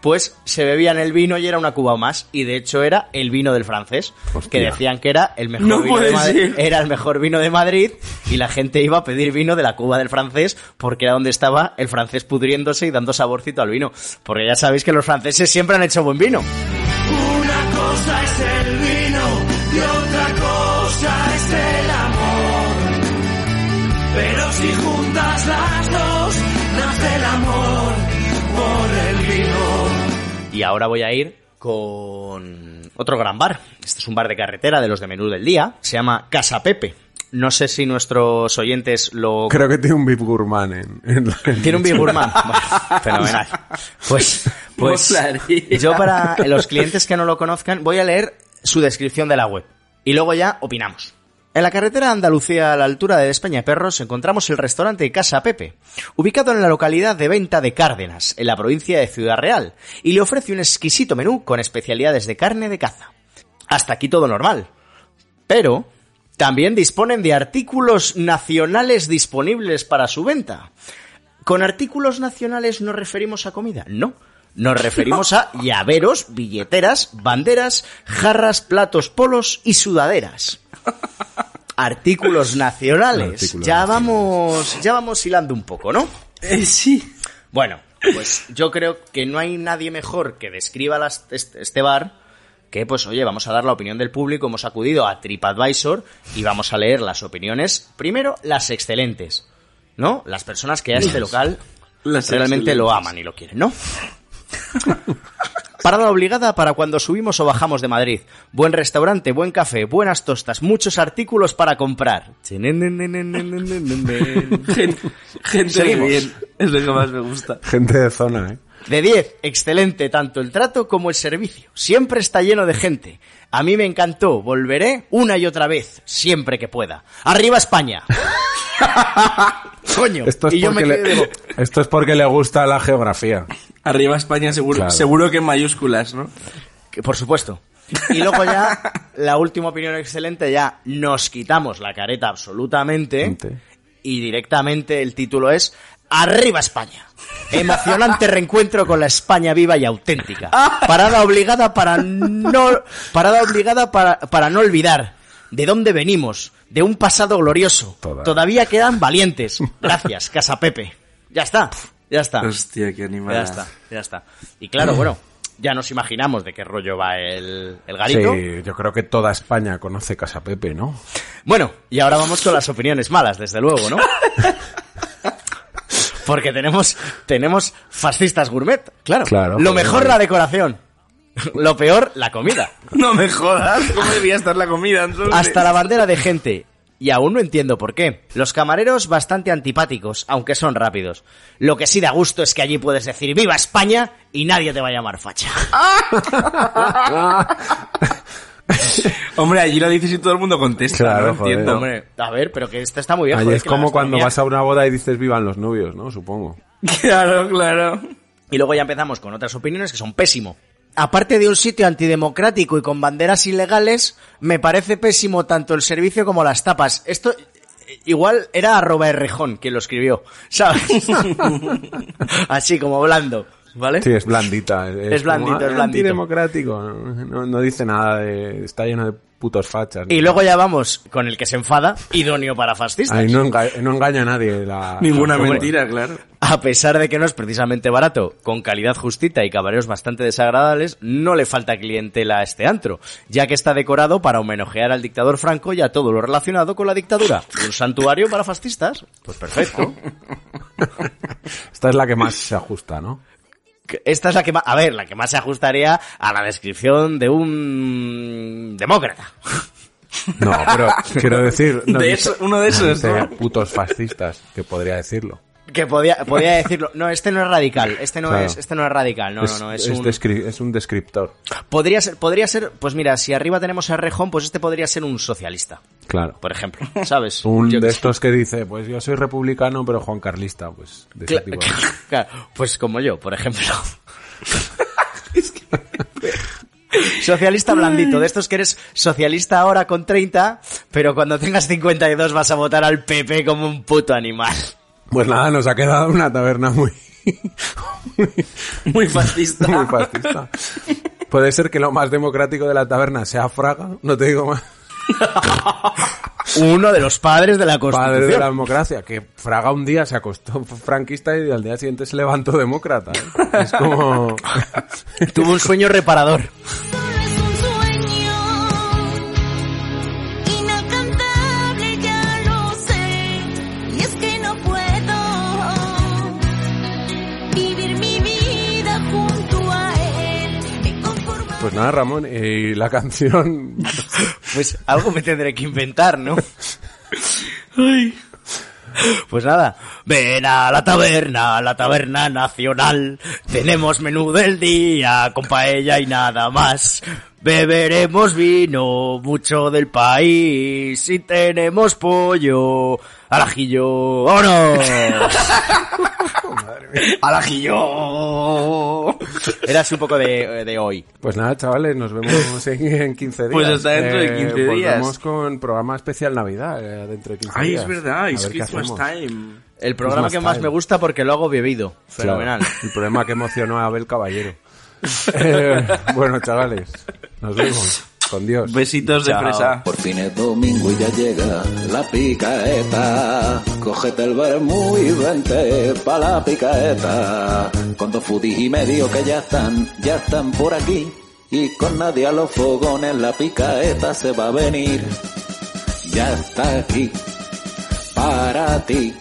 pues se bebían el vino y era una cuba más. Y de hecho era el vino del francés, que decían que era el mejor No vino de Madrid. Era el mejor vino de Madrid y la gente iba a pedir vino de la cuba del francés porque era donde estaba el francés pudriéndose y dando saborcito al vino. Porque ya sabéis que los franceses siempre han hecho buen vino. Una cosa es el Y ahora voy a ir con otro gran bar. Este es un bar de carretera de los de menú del día. Se llama Casa Pepe. No sé si nuestros oyentes lo Creo que tiene un Bib Gourmand en, en la- *laughs* Tiene un Big Gourmand. *laughs* Bueno, fenomenal. Pues, pues yo para los clientes que no lo conozcan voy a leer su descripción de la web y luego ya opinamos. En la carretera Andalucía a la altura de España Perros encontramos el restaurante Casa Pepe, ubicado en la localidad de Venta de Cárdenas, en la provincia de Ciudad Real, y le ofrece un exquisito menú con especialidades de carne de caza. Hasta aquí todo normal. Pero también disponen de artículos nacionales disponibles para su venta. ¿Con artículos nacionales nos referimos a comida? No. Nos *laughs* referimos a llaveros, billeteras, banderas, jarras, platos, polos y sudaderas. Artículos nacionales. Artículos ya vamos, ya vamos hilando un poco, ¿no? Eh, sí. Bueno, pues yo creo que no hay nadie mejor que describa las- este, este bar que, pues, oye, vamos a dar la opinión del público, hemos acudido a TripAdvisor y vamos a leer las opiniones. Primero, las excelentes, ¿no? Las personas que a este local Las realmente lo aman y lo quieren, ¿no? *laughs* Parada obligada para cuando subimos o bajamos de Madrid. Buen restaurante, buen café, buenas tostas, muchos artículos para comprar. Gente, de bien. Es lo que más me gusta. Gente de zona, ¿eh? De 10, excelente tanto el trato como el servicio. Siempre está lleno de gente. A mí me encantó, volveré una y otra vez, siempre que pueda. ¡Arriba España! *laughs* Coño, Esto es, y yo me le, de- esto es porque le gusta la geografía. Arriba España seguro, Claro. seguro que en mayúsculas, ¿no? que por supuesto. Y luego ya, *laughs* la última opinión excelente, ya nos quitamos la careta absolutamente Gente. y directamente el título es Arriba España. Emocionante reencuentro con la España viva y auténtica. Parada obligada para no, parada obligada para, para no olvidar de dónde venimos, de un pasado glorioso. Toda. Todavía quedan valientes. Gracias, Casa Pepe. Ya está. Ya está. Hostia, qué animada. Ya está, ya está. Y claro, bueno, ya nos imaginamos de qué rollo va el, el garito. Sí, yo creo que toda España conoce Casa Pepe, ¿no? Bueno, y ahora vamos con las opiniones malas, desde luego, ¿no? *laughs* Porque tenemos, tenemos fascistas gourmet, claro. Claro, Lo mejor la decoración. Lo peor, la comida. *laughs* No me jodas, ¿cómo debía estar la comida entonces? Hasta la bandera de gente. Y aún no entiendo por qué. Los camareros bastante antipáticos, aunque son rápidos. Lo que sí da gusto es que allí puedes decir ¡Viva España! y nadie te va a llamar facha. *laughs* *laughs* Hombre, allí lo dices y todo el mundo contesta, Claro, no joder. entiendo. Hombre, a ver, pero que esto está muy bien. Joder, es como cuando vas a una boda y dices vivan los novios, ¿no? Supongo. *laughs* Claro, claro. Y luego ya empezamos con otras opiniones que son pésimo. Aparte de un sitio antidemocrático y con banderas ilegales, me parece pésimo tanto el servicio como las tapas. Esto eh, igual era arroba Errejón quien lo escribió, ¿sabes? *laughs* Así como blando, ¿vale? Sí, es blandita. Es blandito, como, es "Ah, blandito". Antidemocrático. No, no dice nada de... Está lleno de putos fachas. Y luego ya vamos con el que se enfada, idóneo para fascistas. Ahí no, enga- no engaña a nadie. La, Ninguna la- mentira, claro. A pesar de que no es precisamente barato, con calidad justita y camareros bastante desagradables, no le falta clientela a este antro, ya que está decorado para homenajear al dictador Franco y a todo lo relacionado con la dictadura. ¿Un santuario para fascistas? Pues perfecto. *laughs* Esta es la que más se ajusta, ¿no? Esta es la que más, a ver, la que más se ajustaría a la descripción de un demócrata. No, pero quiero decir... no De eso- uno de esos, putos fascistas, que podría decirlo. Que podía, podía *laughs* decirlo. No, este no es radical. Este no Claro. es, este no es radical. No, no, no. Es, un, es un descriptor. podría ser, podría ser, pues mira, si arriba tenemos a Rejón, pues este podría ser un socialista. Claro. por ejemplo, ¿sabes? *laughs* Un Yo de estos que dice, pues yo soy republicano, pero Juan Carlista, pues de ese tipo. *laughs* Claro, pues como yo, por ejemplo. Socialista blandito, de estos que eres socialista ahora con 30, pero cuando tengas 52 vas a votar al PP como un puto animal. Pues nada, nos ha quedado una taberna muy, Muy fascista. *laughs* muy fascista. Puede ser que lo más democrático de la taberna sea Fraga, no te digo más. Uno de los padres de la Constitución. Padre de la democracia, que Fraga un día se acostó franquista y al día siguiente se levantó demócrata. ¿eh? Es como... *laughs* Tuvo un sueño reparador. *laughs* Pues nada, Ramón, y la *laughs* canción... Pues algo me tendré que inventar, ¿no? Pues nada, ven a la taberna, la taberna nacional. Tenemos menú del día con paella y nada más. Beberemos vino, mucho del país y tenemos pollo al ajillo. ¡Vámonos! *laughs* ¡Al ajillo! Era así un poco de, de hoy. Pues nada, chavales, nos vemos en, en 15 días. Pues hasta dentro de 15 días. Volvemos con programa especial Navidad eh, dentro de 15 Ay, días. es verdad, es Christmas time. El programa Christmas que más time. me gusta porque lo hago bebido. Fenomenal. Claro, el problema que emocionó a Abel Caballero. *laughs* Eh, bueno, chavales, nos vemos. Con Dios. Besitos de fresa. Por fin es domingo y ya llega la picaeta. Cógete el vermú y vente pa' la picaeta. Con dos foodies y medio que ya están, ya están por aquí. Y con nadie a los fogones la picaeta se va a venir. Ya está aquí para ti.